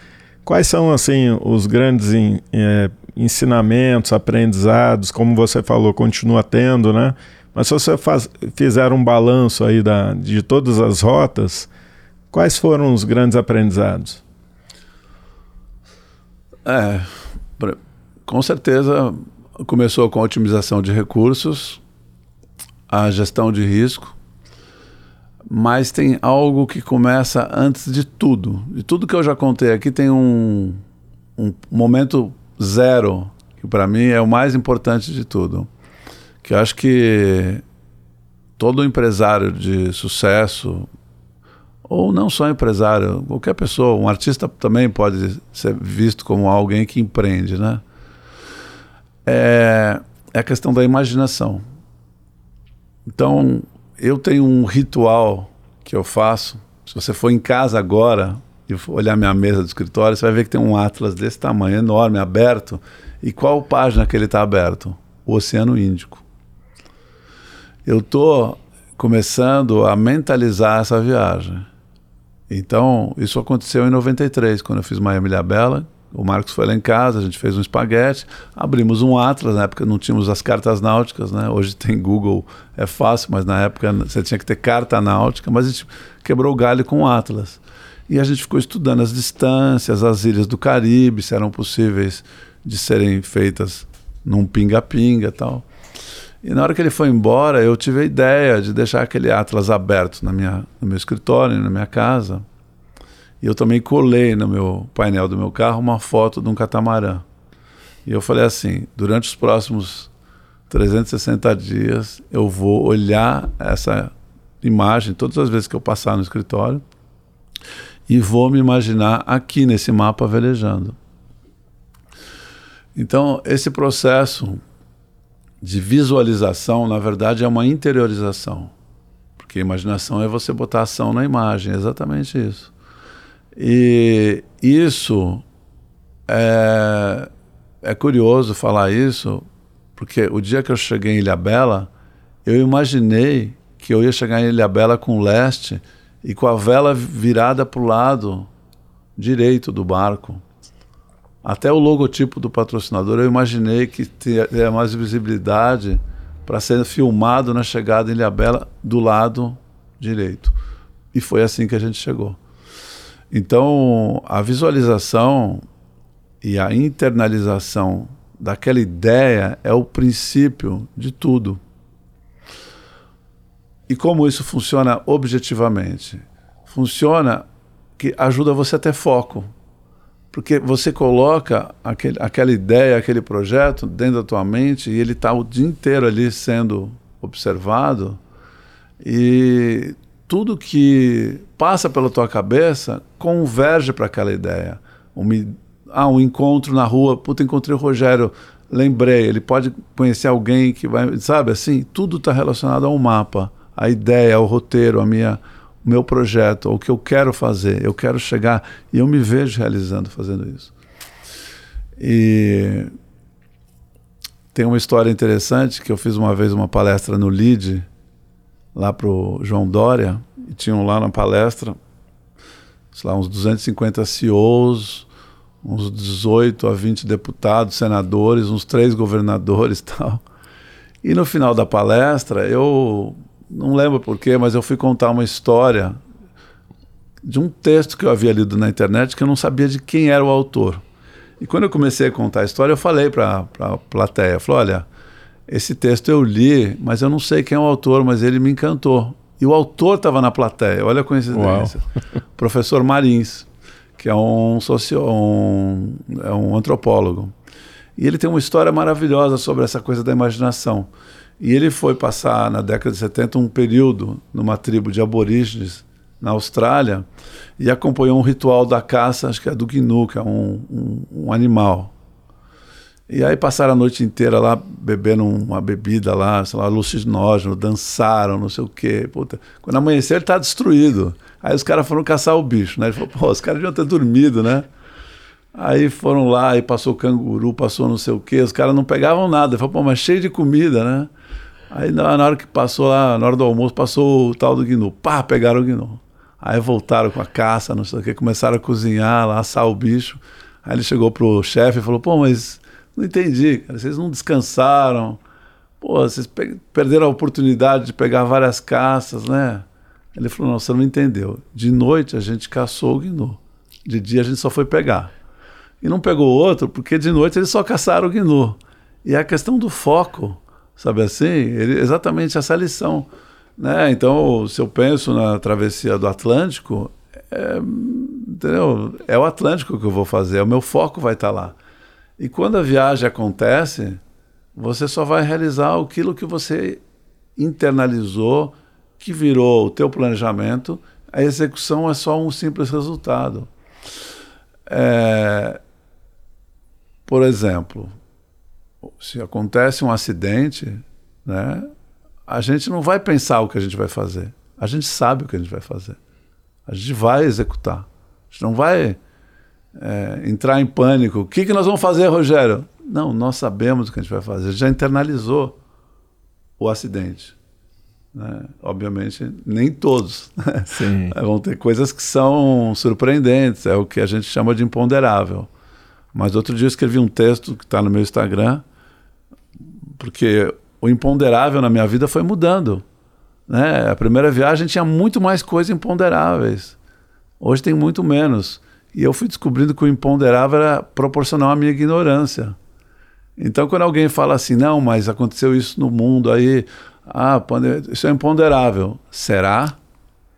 quais são assim os grandes in, é, ensinamentos, aprendizados, como você falou, continua tendo, né? Mas se você faz, fizer um balanço aí da, de todas as rotas, quais foram os grandes aprendizados? É, com certeza começou com a otimização de recursos, a gestão de risco, mas tem algo que começa antes de tudo. De tudo que eu já contei aqui, tem um, um momento zero, que para mim é o mais importante de tudo. Que eu acho que todo empresário de sucesso, ou não só empresário, qualquer pessoa, um artista também pode ser visto como alguém que empreende, né? É, é a questão da imaginação. Então, eu tenho um ritual que eu faço. Se você for em casa agora e olhar minha mesa do escritório, você vai ver que tem um atlas desse tamanho, enorme, aberto. E qual página que ele está aberto? O Oceano Índico. Eu estou começando a mentalizar essa viagem. Então, isso aconteceu em 93, quando eu fiz Miami Ilha Bela, O Marcos foi lá em casa, a gente fez um espaguete, abrimos um Atlas, na época não tínhamos as cartas náuticas, né? Hoje tem Google, é fácil, mas na época você tinha que ter carta náutica, mas a gente quebrou o galho com o Atlas. E a gente ficou estudando as distâncias, as ilhas do Caribe, se eram possíveis de serem feitas num pinga-pinga tal. E na hora que ele foi embora, eu tive a ideia de deixar aquele Atlas aberto na minha, no meu escritório, na minha casa. E eu também colei no meu painel do meu carro uma foto de um catamarã. E eu falei assim: durante os próximos 360 dias, eu vou olhar essa imagem todas as vezes que eu passar no escritório e vou me imaginar aqui nesse mapa velejando. Então, esse processo de visualização, na verdade, é uma interiorização. Porque imaginação é você botar ação na imagem, é exatamente isso. E isso é, é curioso falar isso, porque o dia que eu cheguei em Ilha Bela, eu imaginei que eu ia chegar em Ilha Bela com leste e com a vela virada para o lado direito do barco. Até o logotipo do patrocinador eu imaginei que teria mais visibilidade para ser filmado na chegada em Ilhabela do lado direito. E foi assim que a gente chegou. Então, a visualização e a internalização daquela ideia é o princípio de tudo. E como isso funciona objetivamente? Funciona que ajuda você a ter foco. Porque você coloca aquele, aquela ideia, aquele projeto dentro da tua mente e ele está o dia inteiro ali sendo observado e tudo que passa pela tua cabeça converge para aquela ideia. Um, ah, um encontro na rua, puta, encontrei o Rogério, lembrei, ele pode conhecer alguém que vai, sabe assim, tudo está relacionado ao mapa, a ideia, o roteiro, a minha o meu projeto, o que eu quero fazer, eu quero chegar e eu me vejo realizando fazendo isso. E tem uma história interessante que eu fiz uma vez uma palestra no LID, lá para o João Dória, e tinham lá na palestra, sei lá, uns 250 CEOs, uns 18 a 20 deputados, senadores, uns três governadores tal. E no final da palestra, eu não lembro porquê, mas eu fui contar uma história de um texto que eu havia lido na internet que eu não sabia de quem era o autor. E quando eu comecei a contar a história, eu falei para a plateia, falei, olha, esse texto eu li, mas eu não sei quem é o autor, mas ele me encantou. E o autor estava na plateia, olha a coincidência. Professor Marins, que é um, socio, um, é um antropólogo. E ele tem uma história maravilhosa sobre essa coisa da imaginação. E ele foi passar, na década de 70, um período numa tribo de aborígenes na Austrália e acompanhou um ritual da caça, acho que é do gnu, que é um, um, um animal. E aí passaram a noite inteira lá bebendo uma bebida lá, sei lá, alucinógeno, dançaram, não sei o quê. Puta. Quando amanheceu, ele tá destruído. Aí os caras foram caçar o bicho, né? Ele falou, pô, os caras deviam ter dormido, né? Aí foram lá e passou canguru, passou não sei o quê. Os caras não pegavam nada. Ele falou, pô, mas cheio de comida, né? Aí na, hora que passou lá, na hora do almoço, passou o tal do gnu. Pá, pegaram o gnu. Aí voltaram com a caça, não sei o que, começaram a cozinhar lá, assar o bicho. Aí ele chegou pro chefe e falou: pô, mas não entendi, cara, vocês não descansaram. Pô, vocês perderam a oportunidade de pegar várias caças, né? Ele falou: não, você não entendeu. De noite a gente caçou o gnu. De dia a gente só foi pegar. E não pegou outro porque de noite eles só caçaram o gnu. E a questão do foco sabe assim? Ele, exatamente essa lição. Né? Então, se eu penso na travessia do Atlântico, é, entendeu? é o Atlântico que eu vou fazer, o meu foco vai estar lá. E quando a viagem acontece, você só vai realizar aquilo que você internalizou, que virou o teu planejamento, a execução é só um simples resultado. É, por exemplo, se acontece um acidente, né, a gente não vai pensar o que a gente vai fazer. A gente sabe o que a gente vai fazer. A gente vai executar. A gente não vai é, entrar em pânico. O que, que nós vamos fazer, Rogério? Não, nós sabemos o que a gente vai fazer. Já internalizou o acidente. Né? Obviamente, nem todos. Sim. Vão ter coisas que são surpreendentes, é o que a gente chama de imponderável. Mas outro dia eu escrevi um texto que está no meu Instagram, porque o imponderável na minha vida foi mudando. Né? A primeira viagem tinha muito mais coisas imponderáveis. Hoje tem muito menos. E eu fui descobrindo que o imponderável era proporcional à minha ignorância. Então, quando alguém fala assim, não, mas aconteceu isso no mundo, aí, ah, isso é imponderável. Será?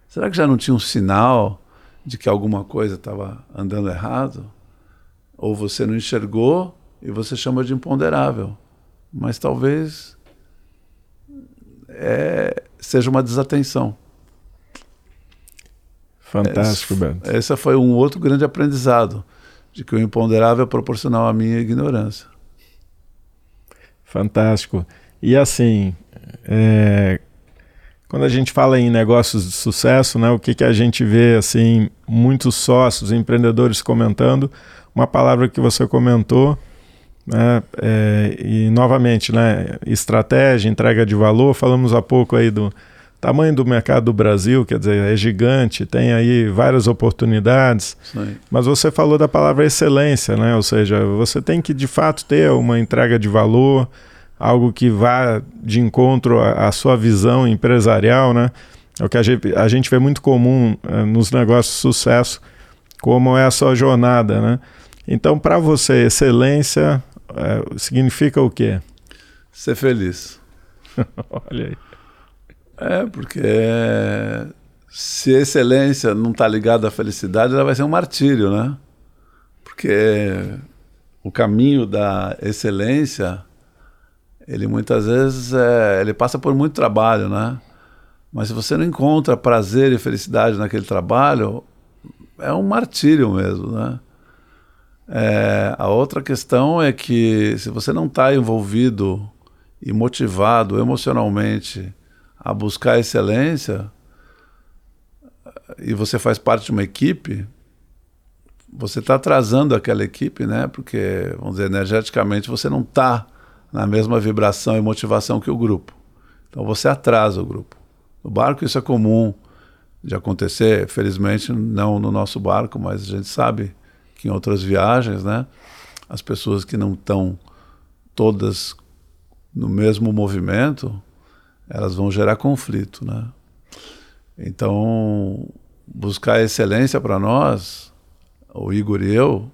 Será que já não tinha um sinal de que alguma coisa estava andando errado? Ou você não enxergou e você chama de imponderável. Mas talvez é, seja uma desatenção. Fantástico, Beto. Esse foi um outro grande aprendizado, de que o imponderável é proporcional à minha ignorância. Fantástico. E assim, é, quando a gente fala em negócios de sucesso, né, o que, que a gente vê assim, muitos sócios, empreendedores comentando, uma palavra que você comentou, né, é, e novamente, né, estratégia, entrega de valor, falamos há pouco aí do tamanho do mercado do Brasil, quer dizer, é gigante, tem aí várias oportunidades, Sim. mas você falou da palavra excelência, né, ou seja, você tem que de fato ter uma entrega de valor, algo que vá de encontro à, à sua visão empresarial, né, é o que a gente, a gente vê muito comum é, nos negócios de sucesso, como é a sua jornada, né? Então, para você, excelência é, significa o quê? Ser feliz. Olha aí. É, porque se a excelência não está ligada à felicidade, ela vai ser um martírio, né? Porque o caminho da excelência, ele muitas vezes é, ele passa por muito trabalho, né? Mas se você não encontra prazer e felicidade naquele trabalho, é um martírio mesmo, né? É, a outra questão é que se você não está envolvido e motivado emocionalmente a buscar excelência e você faz parte de uma equipe, você está atrasando aquela equipe, né? Porque, vamos dizer, energeticamente você não está na mesma vibração e motivação que o grupo. Então você atrasa o grupo. No barco isso é comum de acontecer, felizmente não no nosso barco, mas a gente sabe que em outras viagens, né, as pessoas que não estão todas no mesmo movimento, elas vão gerar conflito, né? Então, buscar excelência para nós, o Igor e eu,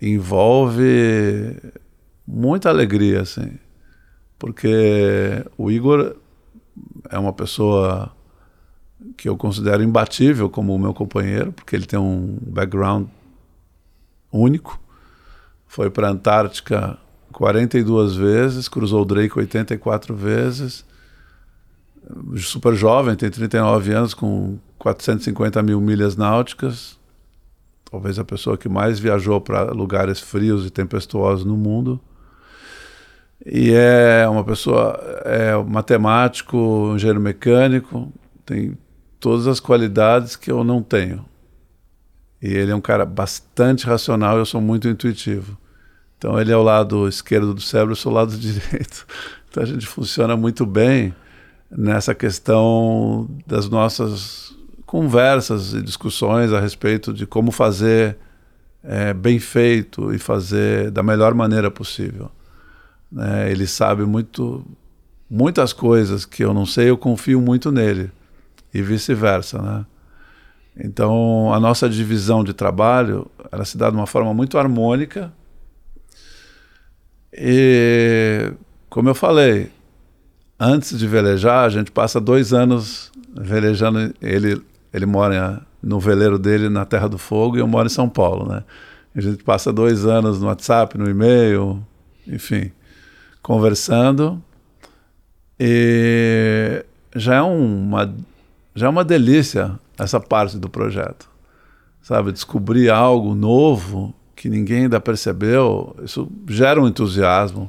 envolve muita alegria, assim, porque o Igor é uma pessoa que eu considero imbatível como o meu companheiro, porque ele tem um background único. Foi para a Antártica 42 vezes, cruzou o Drake 84 vezes. Super jovem, tem 39 anos, com 450 mil milhas náuticas. Talvez a pessoa que mais viajou para lugares frios e tempestuosos no mundo. E é uma pessoa, é matemático, engenheiro mecânico, tem todas as qualidades que eu não tenho. E ele é um cara bastante racional, eu sou muito intuitivo. Então ele é o lado esquerdo do cérebro, eu sou o lado direito. Então a gente funciona muito bem nessa questão das nossas conversas e discussões a respeito de como fazer é, bem feito e fazer da melhor maneira possível. Né? Ele sabe muito, muitas coisas que eu não sei, eu confio muito nele e vice-versa, né? Então, a nossa divisão de trabalho, ela se dá de uma forma muito harmônica. E, como eu falei, antes de velejar, a gente passa dois anos velejando. Ele, ele mora no veleiro dele na Terra do Fogo e eu moro em São Paulo, né? A gente passa dois anos no WhatsApp, no e-mail, enfim, conversando. E já é uma, já é uma delícia essa parte do projeto. Sabe, descobrir algo novo que ninguém ainda percebeu, isso gera um entusiasmo,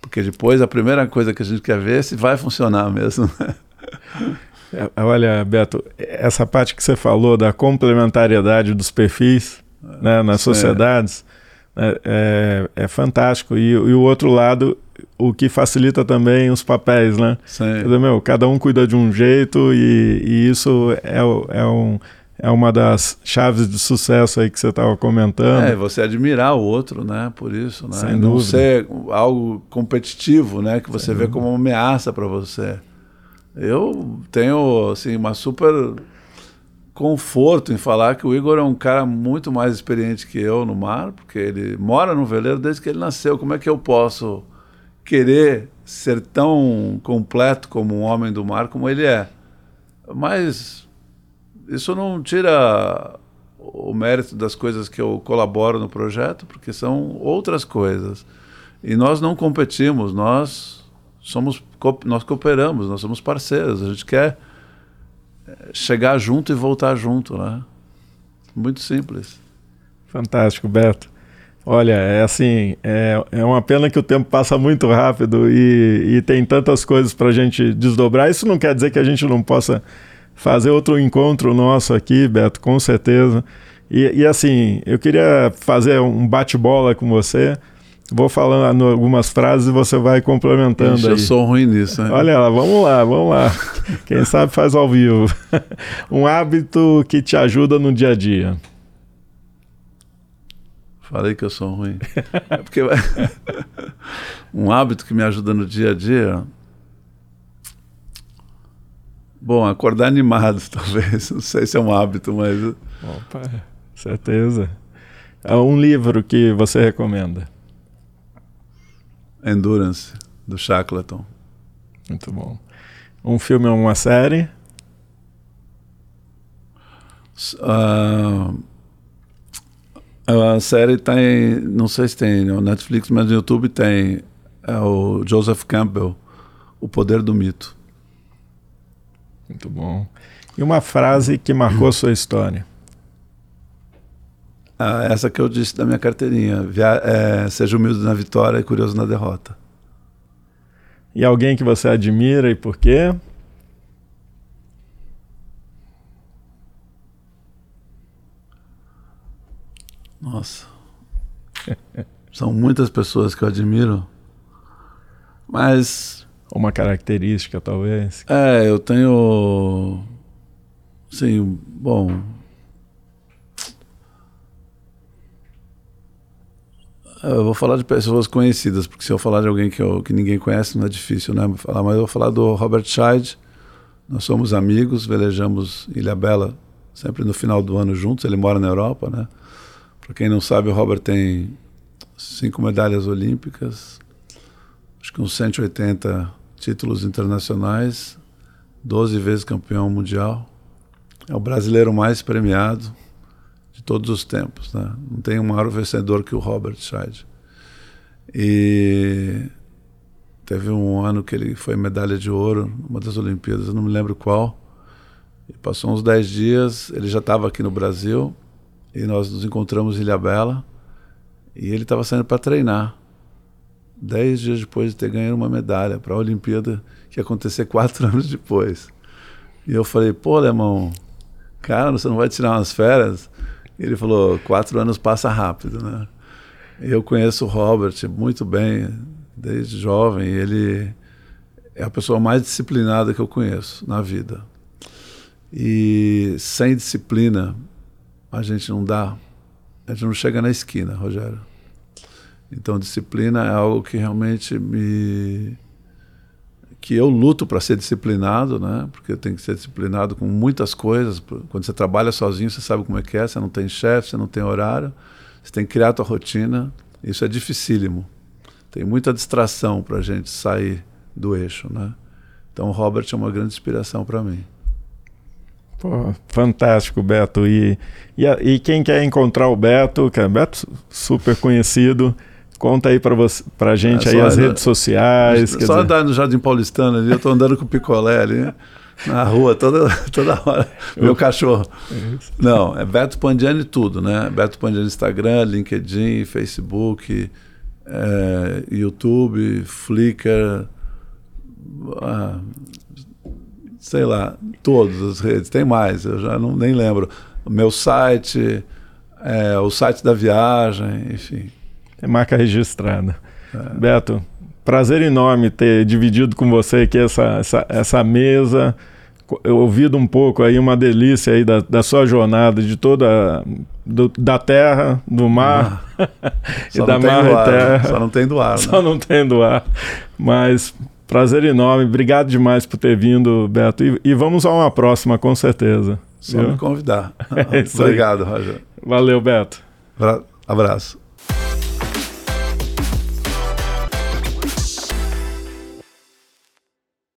porque depois a primeira coisa que a gente quer ver é se vai funcionar mesmo. Né? É, olha, Beto, essa parte que você falou da complementariedade dos perfis né, nas sociedades é, é, é fantástico. E, e, o outro lado, o que facilita também os papéis, né? Sim. Dizer, meu, cada um cuida de um jeito e, e isso é, é, um, é uma das chaves de sucesso aí que você estava comentando. É, você admirar o outro, né? Por isso, né? Sem Não dúvida. ser algo competitivo, né? Que você Sem vê dúvida. como uma ameaça para você. Eu tenho, assim, uma super conforto em falar que o Igor é um cara muito mais experiente que eu no mar, porque ele mora no veleiro desde que ele nasceu. Como é que eu posso querer ser tão completo como um homem do mar como ele é? Mas isso não tira o mérito das coisas que eu colaboro no projeto, porque são outras coisas. E nós não competimos, nós somos nós cooperamos, nós somos parceiros, a gente quer eh, chegar junto e voltar junto, né? Muito simples. Fantástico, Beto. Olha, é assim, é, é uma pena que o tempo passa muito rápido e, e tem tantas coisas para a gente desdobrar. Isso não quer dizer que a gente não possa fazer outro encontro nosso aqui, Beto, com certeza. E, e assim, eu queria fazer um bate-bola com você. Vou falando algumas frases e você vai complementando Ixi, aí. eu sou ruim nisso, né? Olha lá, vamos lá, vamos lá. Quem sabe faz ao vivo. um hábito que te ajuda no dia a dia. Falei que eu sou ruim. É porque um hábito que me ajuda no dia a dia. Bom, acordar animado, talvez. Não sei se é um hábito, mas Opa, certeza. É um livro que você recomenda. Endurance, do Shackleton. Muito bom. Um filme ou uma série? Ah, a série tem, não sei se tem no Netflix, mas no YouTube tem. É o Joseph Campbell, O Poder do Mito. Muito bom. E uma frase que marcou sua história? Ah, essa que eu disse da minha carteirinha. Via- é, seja humilde na vitória e curioso na derrota. E alguém que você admira e por quê? Nossa. São muitas pessoas que eu admiro. Mas, Uma característica, talvez? é, eu tenho. Sim, bom. Eu vou falar de pessoas conhecidas, porque se eu falar de alguém que, eu, que ninguém conhece, não é difícil, né? Falar, mas eu vou falar do Robert Scheid. Nós somos amigos, velejamos Ilha Bela sempre no final do ano juntos. Ele mora na Europa, né? Para quem não sabe, o Robert tem cinco medalhas olímpicas, acho que uns 180 títulos internacionais, 12 vezes campeão mundial. É o brasileiro mais premiado de todos os tempos. Né? Não tem um maior vencedor que o Robert Scheid. E teve um ano que ele foi medalha de ouro, numa das Olimpíadas, eu não me lembro qual. E passou uns 10 dias, ele já estava aqui no Brasil, e nós nos encontramos em Ilhabela, e ele estava saindo para treinar. Dez dias depois de ter ganho uma medalha para a Olimpíada, que ia acontecer quatro anos depois. E eu falei, pô, Alemão, cara, você não vai tirar umas férias? E ele falou, quatro anos passa rápido, né? Eu conheço o Robert muito bem, desde jovem, e ele é a pessoa mais disciplinada que eu conheço na vida. E sem disciplina, a gente não dá, a gente não chega na esquina, Rogério. Então, disciplina é algo que realmente me. que eu luto para ser disciplinado, né? Porque tenho que ser disciplinado com muitas coisas. Quando você trabalha sozinho, você sabe como é que é, você não tem chefe, você não tem horário, você tem que criar a tua rotina. Isso é dificílimo. Tem muita distração para a gente sair do eixo, né? Então, o Robert é uma grande inspiração para mim. Pô, fantástico, Beto. E, e, e quem quer encontrar o Beto, que é Beto super conhecido, conta aí pra, você, pra gente É, aí as andar- redes sociais. Só dizer- andar no Jardim Paulistano ali, eu tô andando com o picolé ali, na rua, toda, toda hora. Meu cachorro. Não, é Beto Pandiani tudo, né? Beto Pandiani Instagram, LinkedIn, Facebook, é, YouTube, Flickr, ah, sei lá, todas as redes. Tem mais, eu já não, nem lembro. O meu site, é, o site da viagem, enfim. É marca registrada. É. Beto, prazer enorme ter dividido com você aqui essa, essa, essa mesa ouvido um pouco aí uma delícia aí da, da sua jornada, de toda do, da terra, do mar e da mar e terra. Só não tem do ar. Só né? não tem do ar. Mas prazer enorme. Obrigado demais por ter vindo, Beto. E, e vamos a uma próxima, com certeza. Só viu? me convidar. É Obrigado, Roger. Valeu, Beto. Abraço.